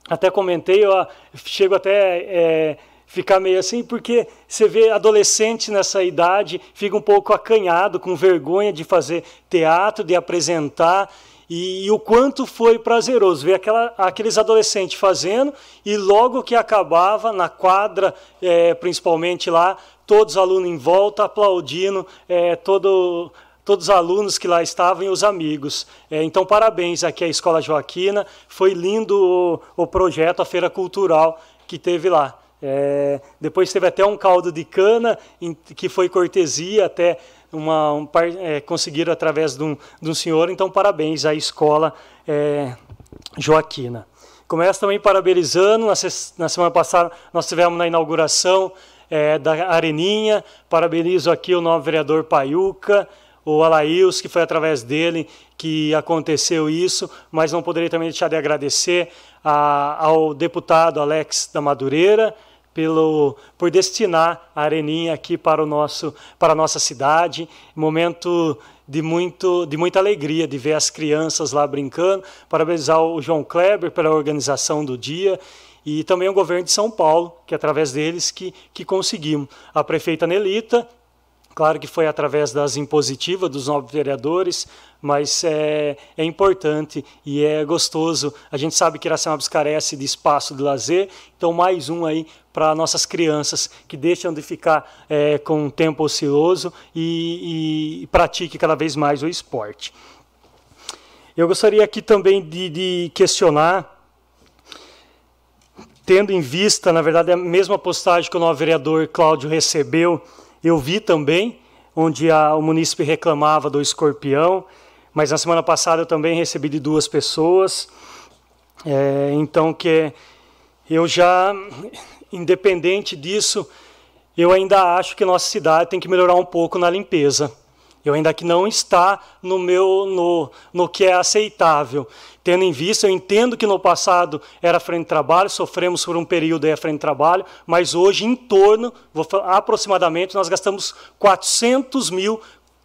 [SPEAKER 2] Até comentei, eu chego até... É, ficar meio assim, porque você vê adolescente nessa idade, fica um pouco acanhado, com vergonha de fazer teatro, de apresentar, e, e o quanto foi prazeroso ver aquela, aqueles adolescentes fazendo, e logo que acabava, na quadra, é, principalmente lá, todos os alunos em volta, aplaudindo, é, todo, todos os alunos que lá estavam e os amigos. É, então, parabéns aqui à Escola Joaquina, foi lindo o, o projeto, a Feira Cultural que teve lá. É, depois teve até um caldo de cana, em, que foi cortesia, até uma, um, é, conseguiram através de um, de um, senhor. Então, parabéns à escola é, Joaquina. Começo também parabenizando, na, na, semana passada nós tivemos na inauguração é, da Areninha, parabenizo aqui o novo vereador Paiuca, o Alails, que foi através dele que aconteceu isso, mas não poderia também deixar de agradecer a, ao deputado Alex da Madureira, pelo, por destinar a Areninha aqui para, o nosso, para a nossa cidade. Momento de, muito, de muita alegria de ver as crianças lá brincando. Parabenizar o João Kleber pela organização do dia e também o governo de São Paulo, que é através deles que, que conseguimos. A prefeita Nelita, claro que foi através das impositivas dos novos vereadores, mas é, é importante e é gostoso. A gente sabe que Iracemápolis carece de espaço de lazer, então mais um aí para nossas crianças que deixam de ficar é, com um tempo ocioso e, e pratique cada vez mais o esporte. Eu gostaria aqui também de, de questionar tendo em vista, na verdade, a mesma postagem que o novo vereador Cláudio recebeu, eu vi também, onde a, o munícipe reclamava do escorpião, mas na semana passada eu também recebi de duas pessoas, é, então que eu já, independente disso, eu ainda acho que nossa cidade tem que melhorar um pouco na limpeza. Eu ainda que não está no meu no, no que é aceitável. Tendo em vista, eu entendo que no passado era frente de trabalho, sofremos por um período aí a frente de trabalho, mas hoje em torno, vou, aproximadamente, nós gastamos 400 mil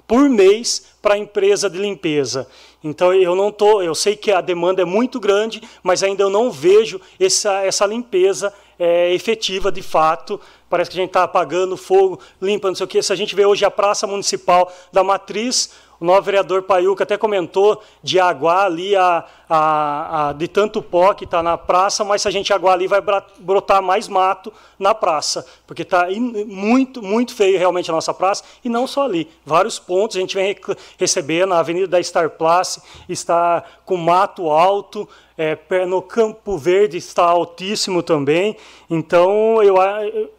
[SPEAKER 2] por mês para a empresa de limpeza. Então eu não tô, eu sei que a demanda é muito grande, mas ainda eu não vejo essa, essa limpeza é, efetiva de fato. Parece que a gente está apagando fogo, limpa, não sei o quê. Se a gente vê hoje a Praça Municipal da Matriz, o novo vereador Paiuca até comentou de aguar ali a, a, a de tanto pó que está na praça, mas se a gente aguar ali vai brotar mais mato na praça, porque está muito, muito feio realmente a nossa praça, e não só ali. Vários pontos a gente vem recebendo, a Avenida da Star Place está com mato alto, é, no Campo Verde está altíssimo também. Então, eu, eu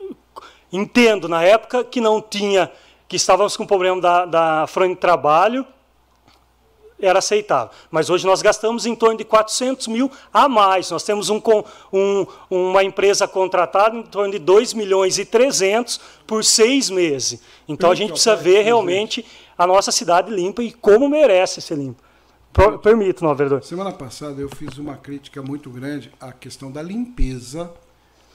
[SPEAKER 2] entendo, na época que não tinha que estávamos com o problema da, da frente de trabalho, era aceitável. Mas hoje nós gastamos em torno de 400 mil a mais. Nós temos um, um, uma empresa contratada em torno de 2 milhões e 300 por seis meses. Então a gente precisa ver realmente a nossa cidade limpa e como merece ser limpa. Permito, não, vereador.
[SPEAKER 4] Semana passada eu fiz uma crítica muito grande à questão da limpeza.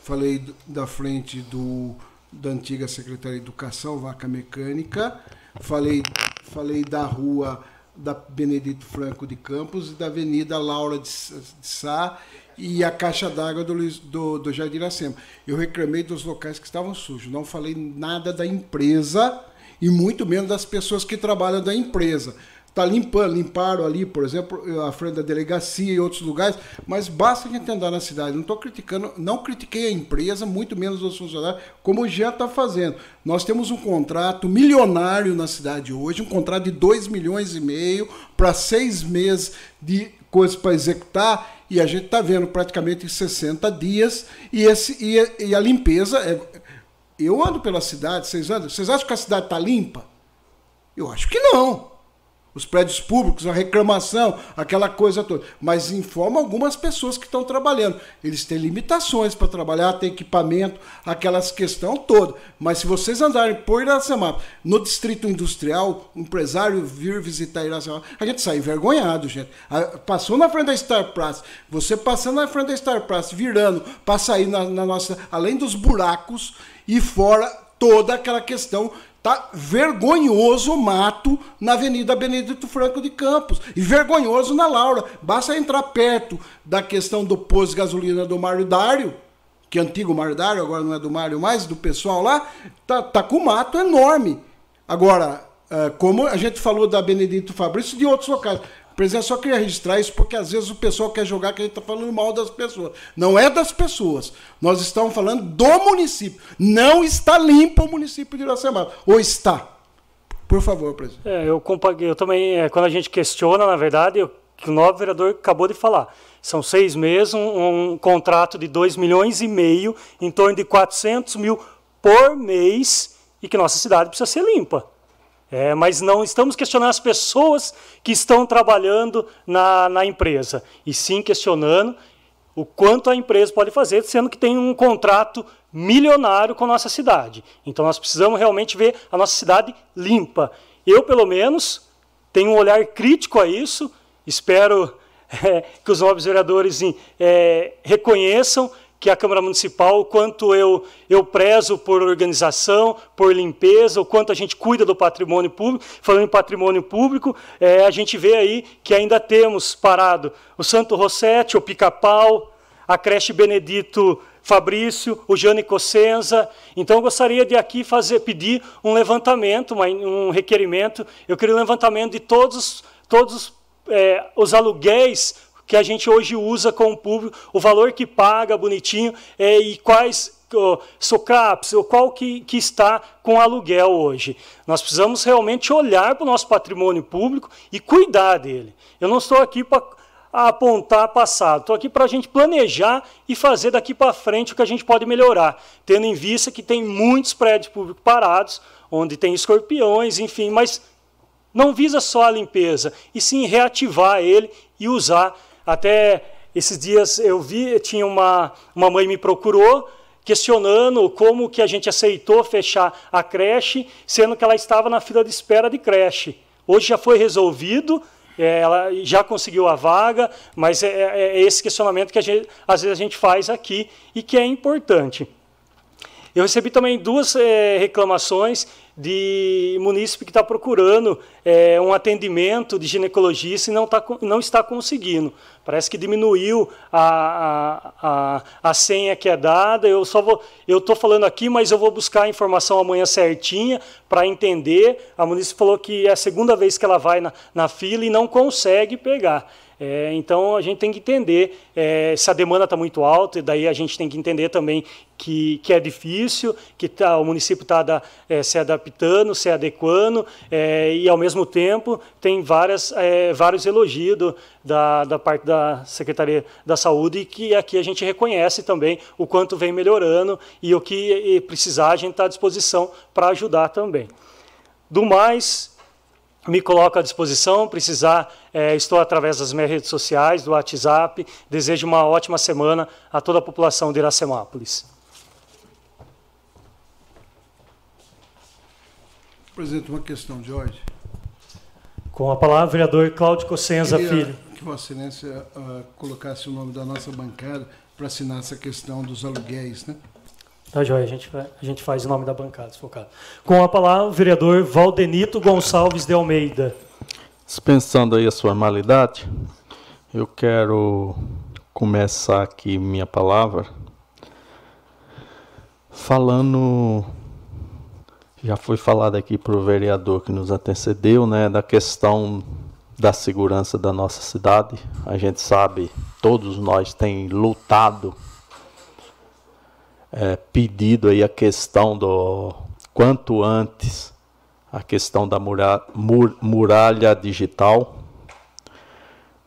[SPEAKER 4] Falei da frente do da antiga Secretaria de Educação, Vaca Mecânica. Falei, falei da rua da Benedito Franco de Campos e da Avenida Laura de Sá e a caixa d'água do, do, do Jardim Iracema. Eu reclamei dos locais que estavam sujos. Não falei nada da empresa e muito menos das pessoas que trabalham da empresa está limpando, limparam ali, por exemplo, a frente da delegacia e outros lugares, mas basta a gente andar na cidade. Não estou criticando, não critiquei a empresa, muito menos os funcionários, como já está fazendo. Nós temos um contrato milionário na cidade hoje, um contrato de 2 milhões e meio para seis meses de coisas para executar, e a gente está vendo praticamente 60 dias, e, esse, e, a, e a limpeza. É, eu ando pela cidade, vocês andam, vocês acham que a cidade está limpa? Eu acho que não. Os prédios públicos, a reclamação, aquela coisa toda. Mas informa algumas pessoas que estão trabalhando. Eles têm limitações para trabalhar, tem equipamento, aquelas questão toda. Mas se vocês andarem por Iracema, no distrito industrial, um empresário vir visitar Iracema, a gente sai envergonhado, gente. Passou na frente da Star Plus, você passando na frente da Star Plus, virando para sair na, na nossa, além dos buracos e fora toda aquela questão Tá vergonhoso mato na Avenida Benedito Franco de Campos. E vergonhoso na Laura. Basta entrar perto da questão do posto de gasolina do Mário Dário, que é antigo Mário Dário, agora não é do Mário mais, do pessoal lá, tá, tá com mato enorme. Agora, eh, como a gente falou da Benedito Fabrício de outros locais, Presidente, só queria registrar isso porque às vezes o pessoal quer jogar que a gente está falando mal das pessoas. Não é das pessoas. Nós estamos falando do município. Não está limpo o município de Iracema. Ou está? Por favor, presidente.
[SPEAKER 2] É, eu, eu também, é, quando a gente questiona, na verdade, o que o novo vereador acabou de falar. São seis meses, um, um contrato de 2 milhões e meio, em torno de 400 mil por mês, e que nossa cidade precisa ser limpa. É, mas não estamos questionando as pessoas que estão trabalhando na, na empresa, e sim questionando o quanto a empresa pode fazer, sendo que tem um contrato milionário com a nossa cidade. Então nós precisamos realmente ver a nossa cidade limpa. Eu, pelo menos, tenho um olhar crítico a isso, espero é, que os novos vereadores é, reconheçam que a Câmara Municipal, o quanto eu, eu prezo por organização, por limpeza, o quanto a gente cuida do patrimônio público. Falando em patrimônio público, é, a gente vê aí que ainda temos parado o Santo Rossetti, o Pica-Pau, a creche Benedito Fabrício, o Jane Cossenza. Então, eu gostaria de aqui fazer, pedir um levantamento, um requerimento. Eu queria um levantamento de todos, todos é, os aluguéis que a gente hoje usa com o público, o valor que paga bonitinho é, e quais oh, SOCAPs, ou qual que, que está com aluguel hoje. Nós precisamos realmente olhar para o nosso patrimônio público e cuidar dele. Eu não estou aqui para apontar passado, estou aqui para a gente planejar e fazer daqui para frente o que a gente pode melhorar, tendo em vista que tem muitos prédios públicos parados, onde tem escorpiões, enfim, mas não visa só a limpeza, e sim reativar ele e usar até esses dias eu vi, tinha uma, uma mãe me procurou questionando como que a gente aceitou fechar a creche, sendo que ela estava na fila de espera de creche. Hoje já foi resolvido, é, ela já conseguiu a vaga, mas é, é, é esse questionamento que gente, às vezes a gente faz aqui e que é importante. Eu recebi também duas é, reclamações de munícipe que está procurando é, um atendimento de ginecologista e não, tá, não está conseguindo. Parece que diminuiu a, a, a, a senha que é dada. Eu só vou, eu estou falando aqui, mas eu vou buscar a informação amanhã certinha para entender. A munícipe falou que é a segunda vez que ela vai na, na fila e não consegue pegar. É, então a gente tem que entender é, se a demanda está muito alta, e daí a gente tem que entender também que, que é difícil, que tá, o município está é, se adaptando, se adequando, é, e ao mesmo tempo tem várias, é, vários elogios da, da parte da Secretaria da Saúde, e que aqui a gente reconhece também o quanto vem melhorando e o que precisar a gente está à disposição para ajudar também. Do mais, me coloco à disposição, precisar, é, estou através das minhas redes sociais, do WhatsApp. Desejo uma ótima semana a toda a população de Iracemápolis.
[SPEAKER 4] Presidente, uma questão de hoje.
[SPEAKER 2] Com a palavra, vereador Cláudio Cossenza Filho.
[SPEAKER 4] Que Vossa Excelência uh, colocasse o nome da nossa bancada para assinar essa questão dos aluguéis, né?
[SPEAKER 2] Tá joia, a gente, a gente faz o nome da bancada, focado. Com a palavra, o vereador Valdenito Gonçalves de Almeida.
[SPEAKER 3] Dispensando aí a formalidade, eu quero começar aqui minha palavra falando, já foi falado aqui para o vereador que nos antecedeu, né, da questão da segurança da nossa cidade. A gente sabe, todos nós tem lutado é, pedido aí a questão do quanto antes a questão da muralha, muralha digital.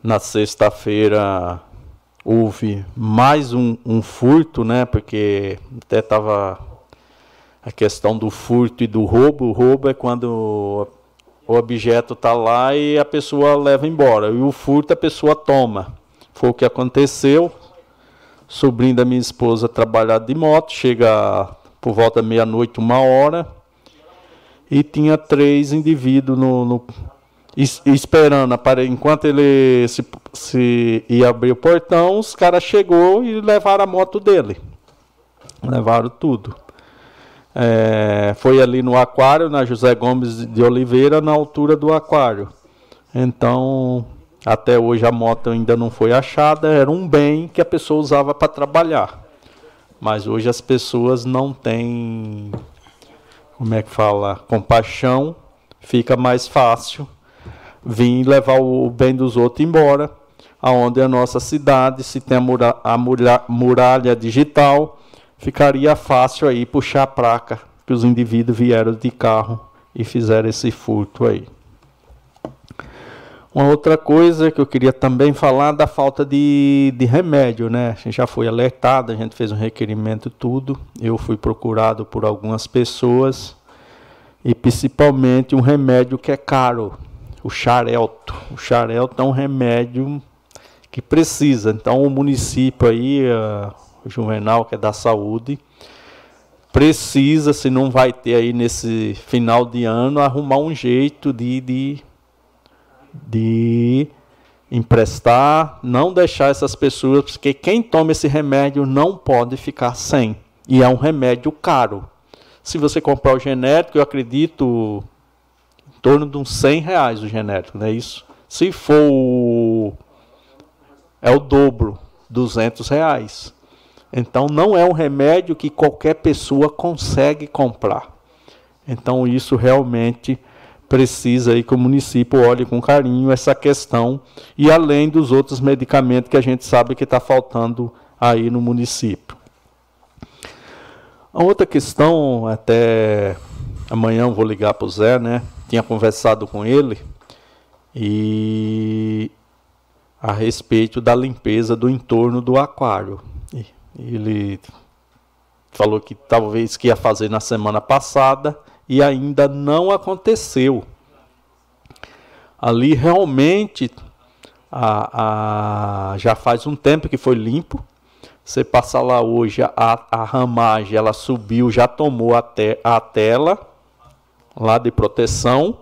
[SPEAKER 3] Na sexta-feira houve mais um, um, furto, né? Porque até estava a questão do furto e do roubo. O roubo é quando
[SPEAKER 11] o objeto está lá e a pessoa leva embora. E o furto a pessoa toma. Foi o que aconteceu. Sobrinho da minha esposa trabalhar de moto, chega por volta meia-noite, uma hora, e tinha três indivíduos no, no esperando. Enquanto ele se, se ia abrir o portão, os caras chegou e levaram a moto dele. Levaram tudo. É, foi ali no aquário, na José Gomes de Oliveira, na altura do aquário. Então, até hoje a moto ainda não foi achada, era um bem que a pessoa usava para trabalhar. Mas hoje as pessoas não têm, como é que fala, compaixão, fica mais fácil vir levar o bem dos outros embora, aonde a nossa cidade, se tem a, muralha, a muralha digital, ficaria fácil aí puxar a placa que os indivíduos vieram de carro e fizeram esse furto aí. Uma outra coisa que eu queria também falar da falta de, de remédio, né? A gente já foi alertado, a gente fez um requerimento tudo. Eu fui procurado por algumas pessoas e principalmente um remédio que é caro, o xarelto. O xarelto é um remédio que precisa. Então o município aí, o Juvenal, que é da saúde, precisa, se não vai ter aí nesse final de ano, arrumar um jeito de, de, de emprestar, não deixar essas pessoas, porque quem toma esse remédio não pode ficar sem. E é um remédio caro. Se você comprar o genérico, eu acredito em torno de uns 100 reais o genérico, não é isso? Se for é o dobro, 200 reais. Então não é um remédio que qualquer pessoa consegue comprar. Então isso realmente precisa aí que o município olhe com carinho essa questão e além dos outros medicamentos que a gente sabe que está faltando aí no município. A outra questão, até amanhã eu vou ligar para o Zé, né? Tinha conversado com ele e a respeito da limpeza do entorno do aquário. Ele falou que talvez que ia fazer na semana passada e ainda não aconteceu. Ali realmente a, a, já faz um tempo que foi limpo. Você passa lá hoje, a, a ramagem ela subiu, já tomou a, a tela lá de proteção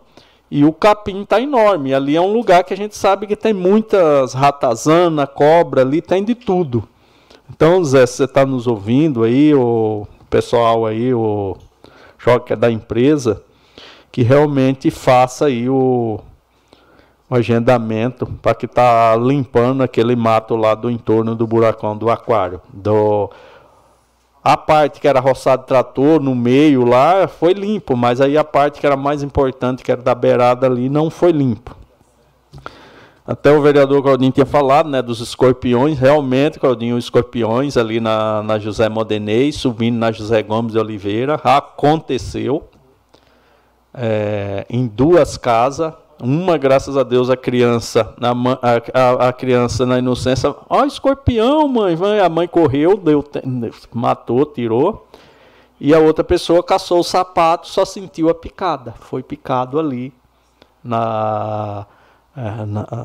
[SPEAKER 11] e o capim está enorme. Ali é um lugar que a gente sabe que tem muitas ratazana, cobra, ali tem de tudo. Então, Zé, se você está nos ouvindo aí, o pessoal aí, o que é da empresa, que realmente faça aí o, o agendamento para que tá limpando aquele mato lá do entorno do buracão do aquário. Do, a parte que era roçado trator no meio lá foi limpo, mas aí a parte que era mais importante, que era da beirada ali, não foi limpo. Até o vereador Claudinho tinha falado né, dos escorpiões. Realmente, Claudinho, escorpiões ali na, na José Modenês, subindo na José Gomes de Oliveira. Aconteceu é, em duas casas. Uma, graças a Deus, a criança, a, a, a criança na inocência, ó, oh, escorpião, mãe, a mãe correu, deu, matou, tirou. E a outra pessoa caçou o sapato, só sentiu a picada. Foi picado ali na,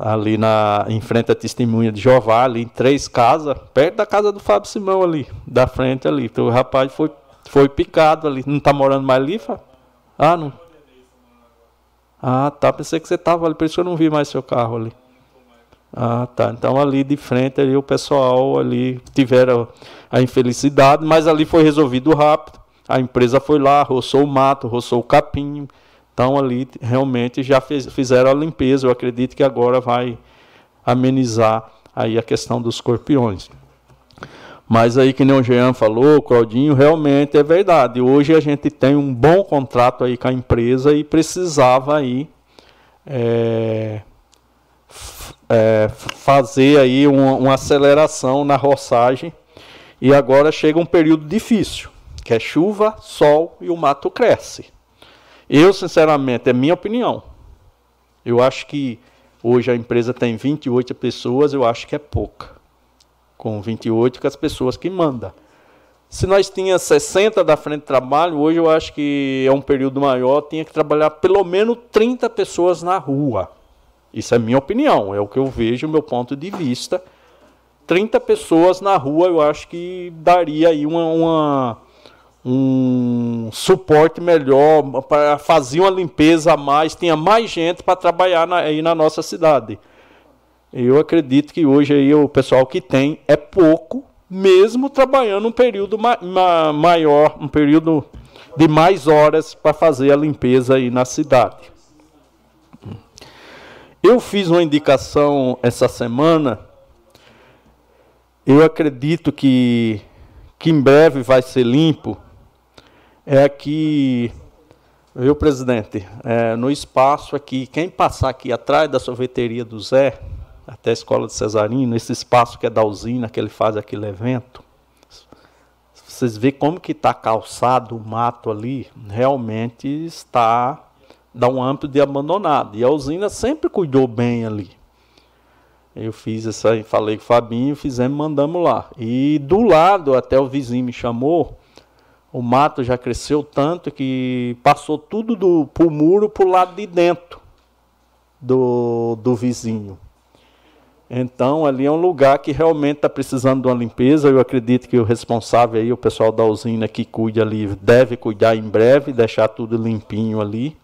[SPEAKER 11] ali na, em frente à testemunha de Jeová, ali em três casas, perto da casa do Fábio Simão ali, da frente ali. Então o rapaz foi, foi picado ali. Não está morando mais ali, Fábio? Ah, não. Ah, tá. Pensei que você estava ali, por isso que eu não vi mais seu carro ali. Ah, tá. Então ali de frente ali o pessoal ali tiveram a infelicidade, mas ali foi resolvido rápido. A empresa foi lá, roçou o mato, roçou o capim, então ali realmente já fez, fizeram a limpeza. Eu acredito que agora vai amenizar aí a questão dos escorpiões. Mas aí que nem o Jean falou, o Claudinho, realmente é verdade. Hoje a gente tem um bom contrato aí com a empresa e precisava aí é, é, fazer aí uma, uma aceleração na roçagem. E agora chega um período difícil, que é chuva, sol e o mato cresce. Eu, sinceramente, é minha opinião. Eu acho que hoje a empresa tem 28 pessoas, eu acho que é pouca. Com 28 que as pessoas que mandam. Se nós tínhamos 60 da frente de trabalho, hoje eu acho que é um período maior, tinha que trabalhar pelo menos 30 pessoas na rua. Isso é minha opinião, é o que eu vejo, meu ponto de vista. 30 pessoas na rua, eu acho que daria aí uma, uma um suporte melhor, para fazer uma limpeza a mais, tinha mais gente para trabalhar na, aí na nossa cidade. Eu acredito que hoje aí o pessoal que tem é pouco, mesmo trabalhando um período ma ma maior, um período de mais horas para fazer a limpeza aí na cidade. Eu fiz uma indicação essa semana. Eu acredito que, que em breve vai ser limpo. É aqui, viu, presidente? É, no espaço aqui, quem passar aqui atrás da sorveteria do Zé, até a escola de Cesarino, esse espaço que é da usina, que ele faz aquele evento. Vocês veem como que está calçado o mato ali, realmente está dá um amplo de abandonado. E a usina sempre cuidou bem ali. Eu fiz essa, falei com o Fabinho, fizemos, mandamos lá. E do lado, até o vizinho me chamou, o mato já cresceu tanto que passou tudo do pro muro para o lado de dentro do, do vizinho. Então, ali é um lugar que realmente está precisando de uma limpeza. Eu acredito que o responsável aí, o pessoal da usina que cuida ali, deve cuidar em breve, deixar tudo limpinho ali.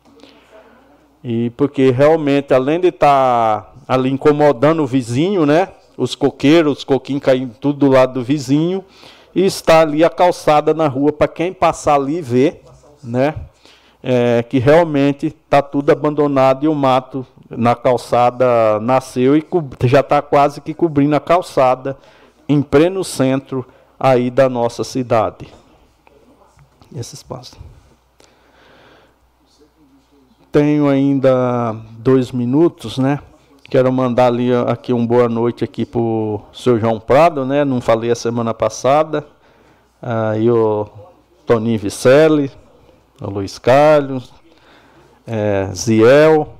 [SPEAKER 11] E porque realmente, além de estar tá ali incomodando o vizinho, né? Os coqueiros, os coquinhos caindo tudo do lado do vizinho, e está ali a calçada na rua para quem passar ali ver, né? É, que realmente está tudo abandonado e o mato na calçada nasceu e já está quase que cobrindo a calçada em pleno centro aí da nossa cidade. Esse espaço. Tenho ainda dois minutos, né? Quero mandar ali aqui um boa noite aqui para o senhor João Prado, né? Não falei a semana passada. Aí o Toninho Vicelli, o Luiz Carlos, é, Ziel,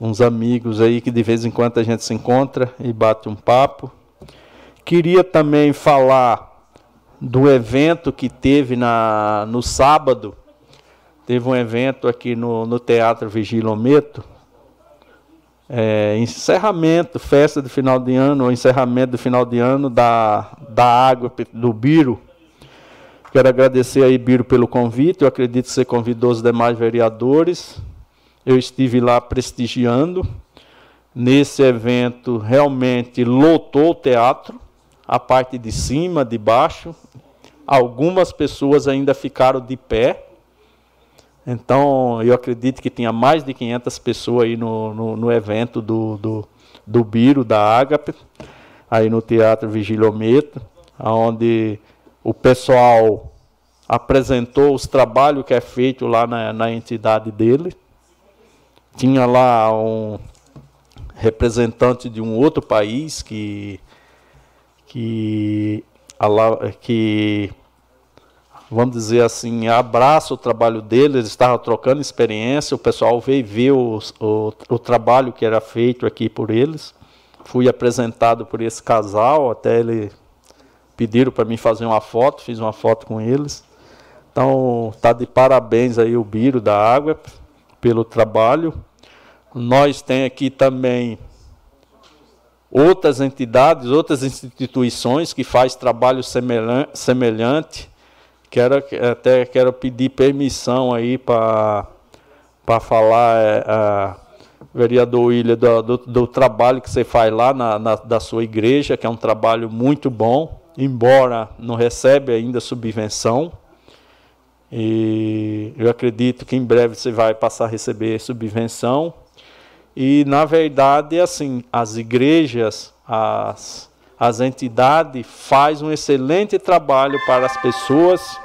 [SPEAKER 11] uns amigos aí que de vez em quando a gente se encontra e bate um papo. Queria também falar do evento que teve na, no sábado, teve um evento aqui no, no Teatro Vigilometo, é, encerramento, festa de final de ano, ou encerramento do final de ano da, da água do Biro. Quero agradecer aí, Biro, pelo convite. Eu acredito que você convidou os demais vereadores. Eu estive lá prestigiando. Nesse evento, realmente lotou o teatro, a parte de cima, de baixo. Algumas pessoas ainda ficaram de pé então, eu acredito que tinha mais de 500 pessoas aí no, no, no evento do, do, do Biro, da Ágape, aí no Teatro Vigiliometo, onde o pessoal apresentou os trabalhos que é feito lá na, na entidade dele. Tinha lá um representante de um outro país que, que, que vamos dizer assim, abraça o trabalho deles, eles estavam trocando experiência, o pessoal veio ver o, o, o trabalho que era feito aqui por eles. Fui apresentado por esse casal, até ele pediram para mim fazer uma foto, fiz uma foto com eles. Então, tá de parabéns aí o Biro da Água pelo trabalho. Nós tem aqui também outras entidades, outras instituições que faz trabalho semelhante Quero até quero pedir permissão aí para para falar, é, a, vereador William, do, do, do, trabalho que você faz lá na, na, da sua igreja, que é um trabalho muito bom, embora não recebe ainda subvenção. E eu acredito que em breve você vai passar a receber subvenção. E na verdade, assim, as igrejas, as, as entidades faz um excelente trabalho para as pessoas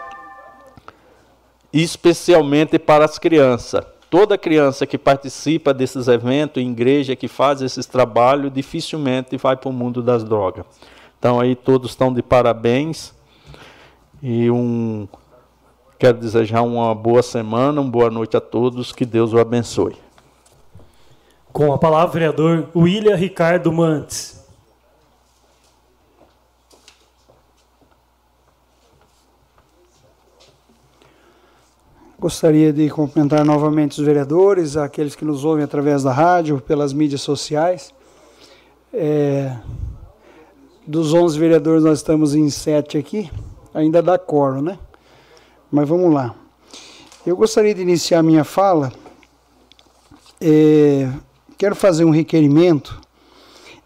[SPEAKER 11] especialmente para as crianças. Toda criança que participa desses eventos, em igreja, que faz esses trabalhos, dificilmente vai para o mundo das drogas. Então aí todos estão de parabéns e um quero desejar uma boa semana, uma boa noite a todos, que Deus o abençoe.
[SPEAKER 2] Com a palavra, vereador William Ricardo Mantes.
[SPEAKER 12] Gostaria de cumprimentar novamente os vereadores, aqueles que nos ouvem através da rádio, pelas mídias sociais. É, dos 11 vereadores, nós estamos em 7 aqui, ainda dá coro, né? Mas vamos lá. Eu gostaria de iniciar minha fala. É, quero fazer um requerimento.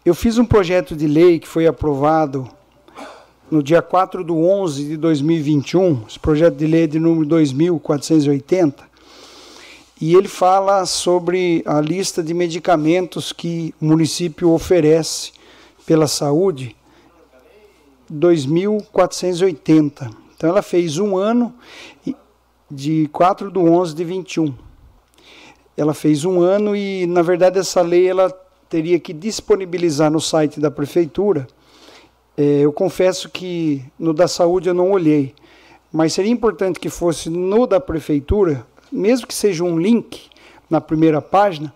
[SPEAKER 12] Eu fiz um projeto de lei que foi aprovado no dia 4 de 11 de 2021, esse projeto de lei é de número 2480, e ele fala sobre a lista de medicamentos que o município oferece pela saúde, 2480. Então ela fez um ano de 4 de 11 de 21. Ela fez um ano e, na verdade, essa lei ela teria que disponibilizar no site da prefeitura eu confesso que no da saúde eu não olhei, mas seria importante que fosse no da prefeitura, mesmo que seja um link na primeira página,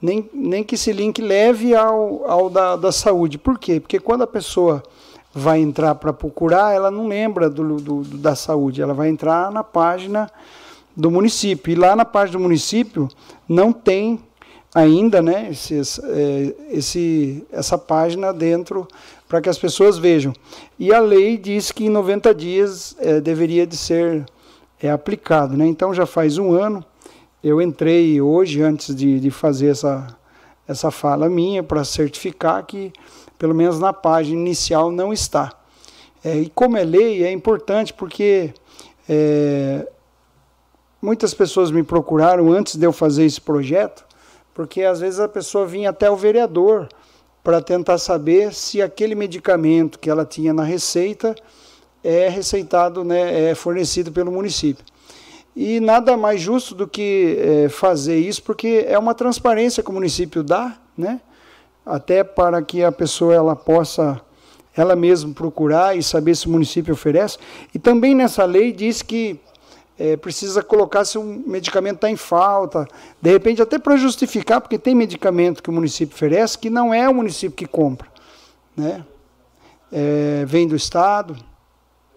[SPEAKER 12] nem, nem que esse link leve ao, ao da, da saúde. Por quê? Porque quando a pessoa vai entrar para procurar, ela não lembra do, do, do, da saúde, ela vai entrar na página do município. E lá na página do município não tem ainda né, esses, é, esse, essa página dentro para que as pessoas vejam. E a lei diz que em 90 dias é, deveria de ser é, aplicado. Né? Então já faz um ano, eu entrei hoje, antes de, de fazer essa, essa fala minha, para certificar que, pelo menos na página inicial, não está. É, e como é lei, é importante porque é, muitas pessoas me procuraram antes de eu fazer esse projeto, porque às vezes a pessoa vinha até o vereador para tentar saber se aquele medicamento que ela tinha na receita é receitado, né, é fornecido pelo município. E nada mais justo do que é, fazer isso, porque é uma transparência que o município dá, né, até para que a pessoa ela possa ela mesma procurar e saber se o município oferece. E também nessa lei diz que é, precisa colocar se um medicamento está em falta, de repente até para justificar, porque tem medicamento que o município oferece que não é o município que compra, né? É, vem do Estado.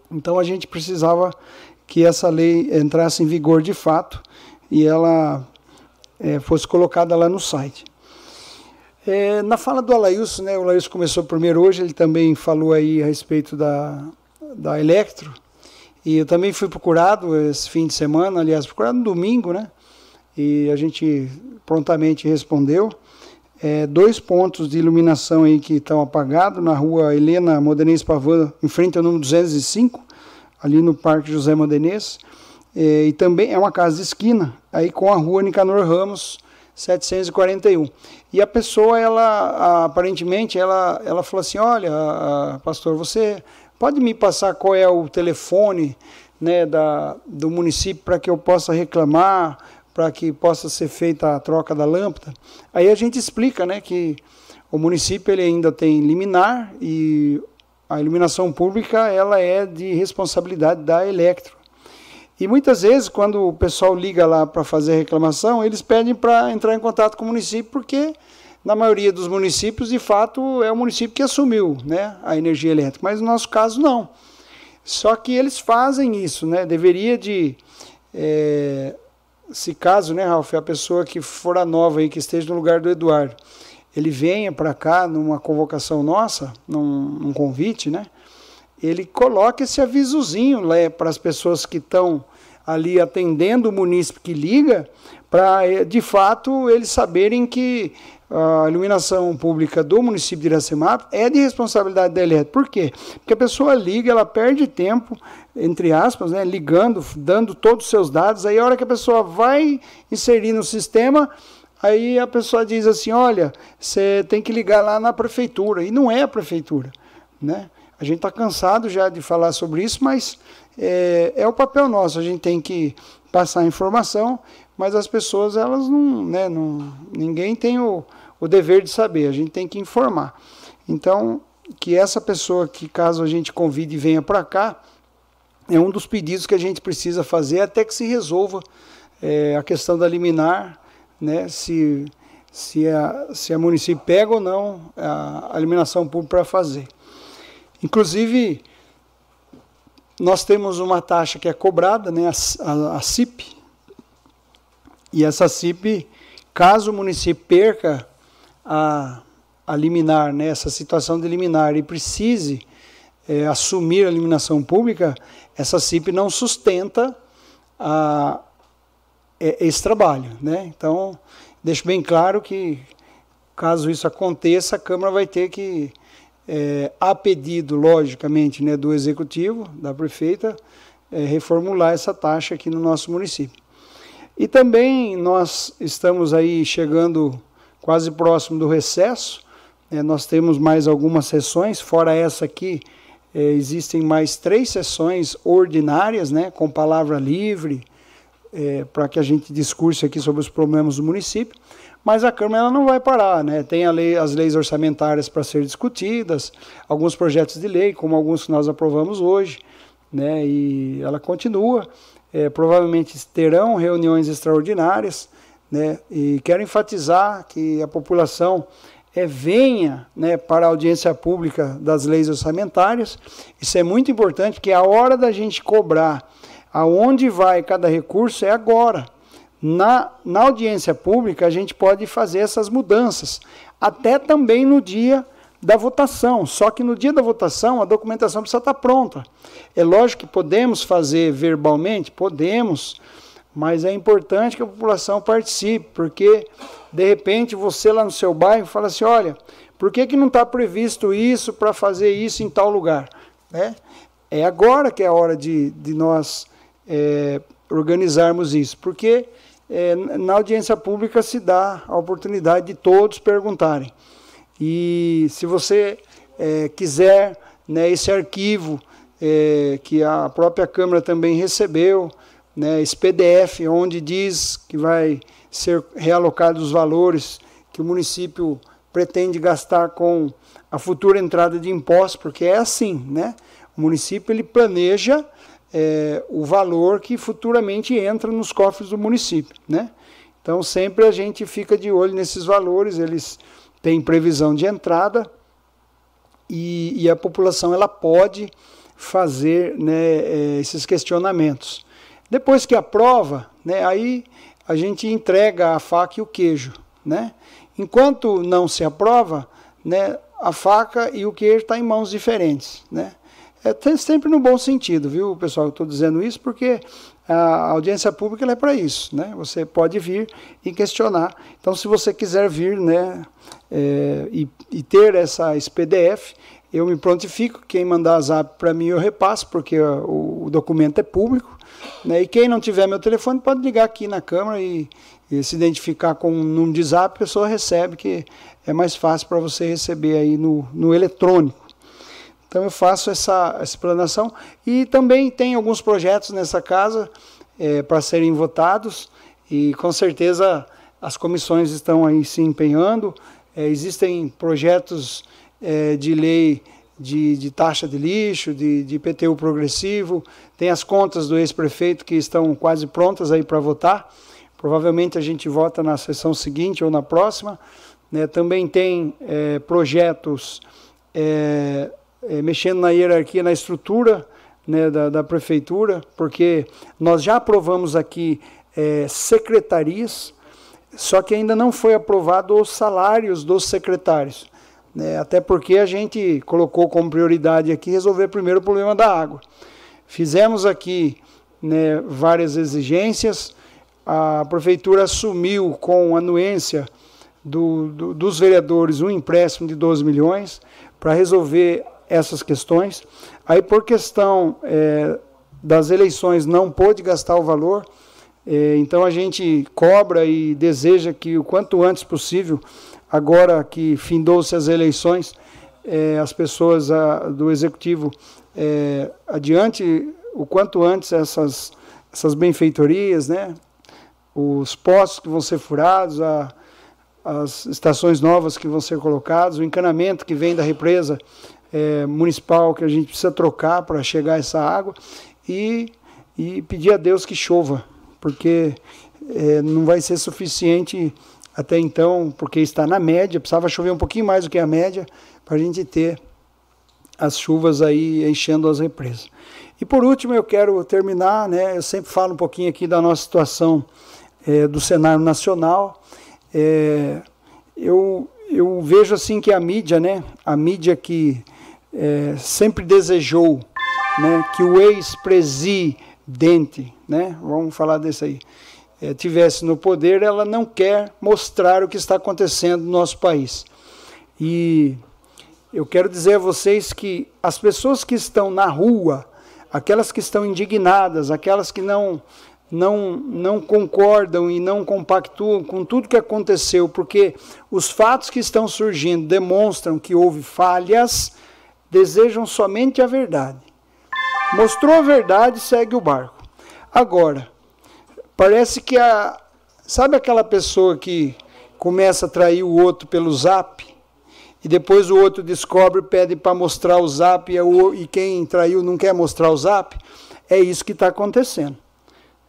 [SPEAKER 12] Então a gente precisava que essa lei entrasse em vigor de fato e ela é, fosse colocada lá no site. É, na fala do Alailson, né, o Alailson começou primeiro hoje, ele também falou aí a respeito da, da Electro, e eu também fui procurado esse fim de semana, aliás, procurado no domingo, né? E a gente prontamente respondeu. É, dois pontos de iluminação aí que estão apagados na rua Helena Modenês Pavan, em frente ao número 205, ali no Parque José Modenês. É, e também é uma casa de esquina, aí com a rua Nicanor Ramos, 741. E a pessoa, ela aparentemente, ela, ela falou assim: Olha, pastor, você Pode me passar qual é o telefone né, da, do município para que eu possa reclamar, para que possa ser feita a troca da lâmpada? Aí a gente explica né, que o município ele ainda tem liminar e a iluminação pública ela é de responsabilidade da Electro. E muitas vezes, quando o pessoal liga lá para fazer reclamação, eles pedem para entrar em contato com o município porque na maioria dos municípios, de fato, é o município que assumiu né, a energia elétrica, mas no nosso caso não. Só que eles fazem isso, né? Deveria de, é, se caso, né, Ralf, a pessoa que for a nova aí, que esteja no lugar do Eduardo, ele venha para cá numa convocação nossa, num, num, convite, né? Ele coloca esse avisozinho né, para as pessoas que estão ali atendendo o munícipe que liga, para é, de fato eles saberem que a iluminação pública do município de Iracemap é de responsabilidade da elétrica. Por quê? Porque a pessoa liga, ela perde tempo, entre aspas, né, ligando, dando todos os seus dados, aí a hora que a pessoa vai inserir no sistema, aí a pessoa diz assim, olha, você tem que ligar lá na prefeitura, e não é a prefeitura, né? A gente está cansado já de falar sobre isso, mas é, é o papel nosso, a gente tem que passar a informação, mas as pessoas, elas não, né, não ninguém tem o, o dever de saber, a gente tem que informar. Então, que essa pessoa que caso a gente convide e venha para cá, é um dos pedidos que a gente precisa fazer até que se resolva é, a questão da liminar, né, se, se, a, se a município pega ou não a, a eliminação pública para fazer. Inclusive, nós temos uma taxa que é cobrada, né, a, a, a CIP, e essa CIP, caso o município perca a, a liminar, né, essa situação de liminar e precise é, assumir a eliminação pública, essa CIP não sustenta a, esse trabalho. Né? Então, deixo bem claro que, caso isso aconteça, a Câmara vai ter que, é, a pedido, logicamente, né, do Executivo, da prefeita, é, reformular essa taxa aqui no nosso município. E também nós estamos aí chegando quase próximo do recesso, é, nós temos mais algumas sessões, fora essa aqui, é, existem mais três sessões ordinárias, né, com palavra livre, é, para que a gente discurse aqui sobre os problemas do município. Mas a Câmara ela não vai parar, né? Tem lei, as leis orçamentárias para ser discutidas, alguns projetos de lei, como alguns que nós aprovamos hoje, né? E ela continua. É, provavelmente terão reuniões extraordinárias, né? E quero enfatizar que a população é, venha né, para a audiência pública das leis orçamentárias. Isso é muito importante, porque a hora da gente cobrar aonde vai cada recurso é agora. Na, na audiência pública, a gente pode fazer essas mudanças, até também no dia da votação. Só que no dia da votação, a documentação precisa estar pronta. É lógico que podemos fazer verbalmente? Podemos, mas é importante que a população participe, porque de repente você lá no seu bairro fala assim: olha, por que, que não está previsto isso para fazer isso em tal lugar? Né? É agora que é a hora de, de nós é, organizarmos isso, porque é, na audiência pública se dá a oportunidade de todos perguntarem. E se você é, quiser né, esse arquivo é, que a própria Câmara também recebeu, né, esse PDF, onde diz que vai ser realocados os valores que o município pretende gastar com a futura entrada de impostos, porque é assim, né? O município ele planeja é, o valor que futuramente entra nos cofres do município, né? Então sempre a gente fica de olho nesses valores, eles têm previsão de entrada e, e a população ela pode fazer né, é, esses questionamentos. Depois que aprova, né, aí a gente entrega a faca e o queijo. Né? Enquanto não se aprova, né, a faca e o queijo estão tá em mãos diferentes. Né? É sempre no bom sentido, viu, pessoal? Estou dizendo isso porque a audiência pública é para isso, né? Você pode vir e questionar. Então, se você quiser vir, né, é, e, e, ter essa, esse PDF, eu me prontifico. Quem mandar zap para mim eu repasso, porque o, o documento é público. Né? E quem não tiver meu telefone pode ligar aqui na Câmara e, e se identificar com um número de zap, a pessoa recebe, que é mais fácil para você receber aí no, no eletrônico. Então eu faço essa, essa explanação e também tem alguns projetos nessa casa é, para serem votados e com certeza as comissões estão aí se empenhando. É, existem projetos é, de lei de, de, taxa de lixo, de, de IPTU progressivo, tem as contas do ex-prefeito que estão quase prontas aí para votar. Provavelmente a gente vota na sessão seguinte ou na próxima. Né? Também tem é, projetos é, é, mexendo na hierarquia, na estrutura né, da, da, prefeitura, porque nós já aprovamos aqui é, secretarias, só que ainda não foi aprovado os salários dos secretários. Né, até porque a gente colocou como prioridade aqui resolver primeiro o problema da água. Fizemos aqui né, várias exigências, a prefeitura assumiu com anuência do, do, dos vereadores um empréstimo de 12 milhões para resolver essas questões. Aí, por questão é, das eleições, não pôde gastar o valor, então a gente cobra e deseja que o quanto antes possível, agora que findou-se as eleições, é, as pessoas do executivo é, adiante o quanto antes essas, essas benfeitorias, né? os postos que vão ser furados, a, as estações novas que vão ser colocadas, o encanamento que vem da represa é, municipal que a gente precisa trocar para chegar essa água e, e pedir a Deus que chova, porque é, não vai ser suficiente até então, porque está na média, precisava chover um pouquinho mais do que a média para a gente ter as chuvas aí enchendo as represas. E por último, eu quero terminar, né, eu sempre falo um pouquinho aqui da nossa situação é, do cenário nacional. É, eu, eu vejo assim que a mídia, né, a mídia que é, sempre desejou né, que o ex-presidente, né, vamos falar desse aí, é, tivesse no poder, ela não quer mostrar o que está acontecendo no nosso país. E eu quero dizer a vocês que as pessoas que estão na rua, aquelas que estão indignadas, aquelas que não não, não concordam e não compactuam com tudo que aconteceu, porque os fatos que estão surgindo demonstram que houve falhas, desejam somente a verdade. Mostrou a verdade, segue o barco. Agora, parece que a. Sabe aquela pessoa que começa a trair o outro pelo zap? E depois o outro descobre, pede para mostrar o zap e quem traiu não quer mostrar o zap? É isso que está acontecendo.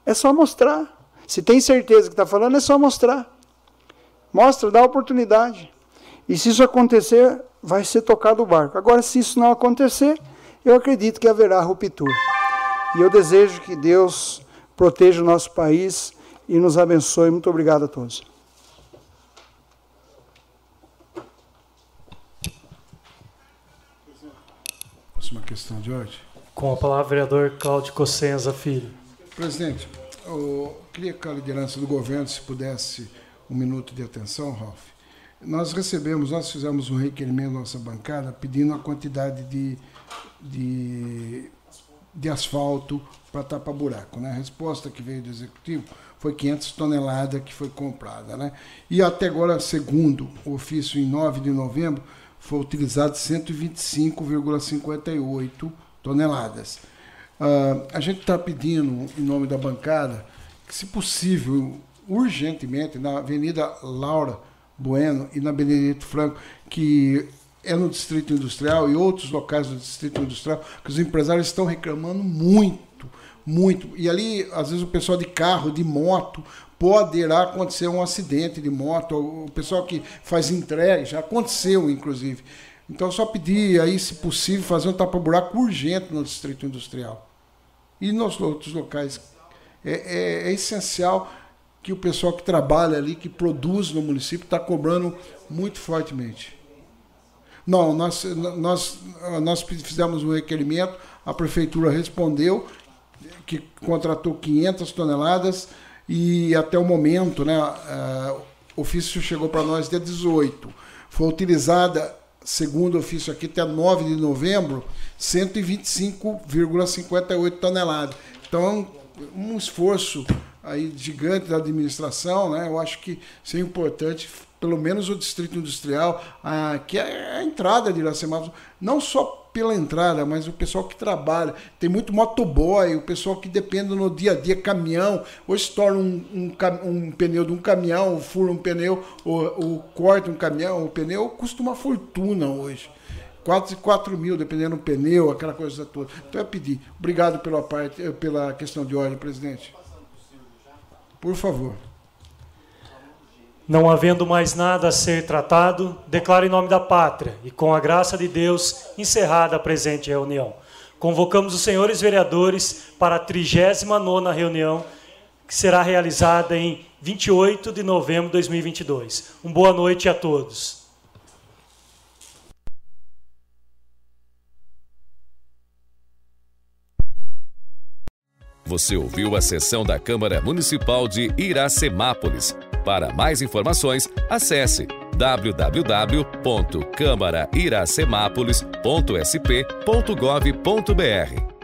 [SPEAKER 12] É só mostrar. Se tem certeza que está falando, é só mostrar. Mostra, dá oportunidade. E se isso acontecer, vai ser tocado o barco. Agora, se isso não acontecer, eu acredito que haverá ruptura. E eu desejo que Deus proteja o nosso país e nos abençoe. Muito obrigado a todos.
[SPEAKER 4] Próxima questão de hoje.
[SPEAKER 2] Com a palavra, vereador Cláudio Cossenza Filho.
[SPEAKER 4] Presidente, eu queria que a liderança do governo, se pudesse, um minuto de atenção, Ralf. Nós recebemos, nós fizemos um requerimento na nossa bancada pedindo a quantidade de, de, de asfalto para tapar buraco. Né? A resposta que veio do Executivo foi 500 toneladas que foi comprada. Né? E até agora, segundo o ofício, em 9 de novembro, foi utilizado 125,58 toneladas. Uh, a gente está pedindo, em nome da bancada, que, se possível, urgentemente, na Avenida Laura Bueno e na Benedito Franco, que é no Distrito Industrial e outros locais do Distrito Industrial, que os empresários estão reclamando muito, muito. E ali, às vezes, o pessoal de carro, de moto, poderá acontecer um acidente de moto, o pessoal que faz entrega, já aconteceu, inclusive. Então, só pedir aí, se possível, fazer um tapa-buraco urgente no Distrito Industrial e nos outros locais. É, é, é, essencial que o pessoal que trabalha ali, que produz no município, está cobrando muito fortemente. Não, nós, nós, nós fizemos um requerimento, a prefeitura respondeu que contratou 500 toneladas e até o momento, né, uh, o ofício chegou para nós dia 18. Foi utilizada, segundo o ofício aqui, até 9 de novembro, 125,58 toneladas. Então, um esforço aí gigante da administração, né? Eu acho que isso é importante, pelo menos o distrito industrial, que é a entrada de Iracema, não só pela entrada, mas o pessoal que trabalha. Tem muito motoboy, o pessoal que depende no dia a dia, caminhão. Hoje torna um, um, um pneu de um caminhão, fura um pneu, ou, ou corta um caminhão, o pneu custa uma fortuna hoje. 4 4 mil, dependendo do pneu, aquela coisa toda. Então eu pedi. Obrigado pela, parte, pela questão de ordem, presidente. Por favor.
[SPEAKER 2] Não havendo mais nada a ser tratado, declaro em nome da pátria e com a graça de Deus encerrada a presente reunião. Convocamos os senhores vereadores para a 39ª reunião, que será realizada em 28 de novembro de 2022. Uma boa noite a todos.
[SPEAKER 1] Você ouviu a sessão da Câmara Municipal de Iracemápolis. Para mais informações, acesse www.câmarairacemápolis.sp.gov.br.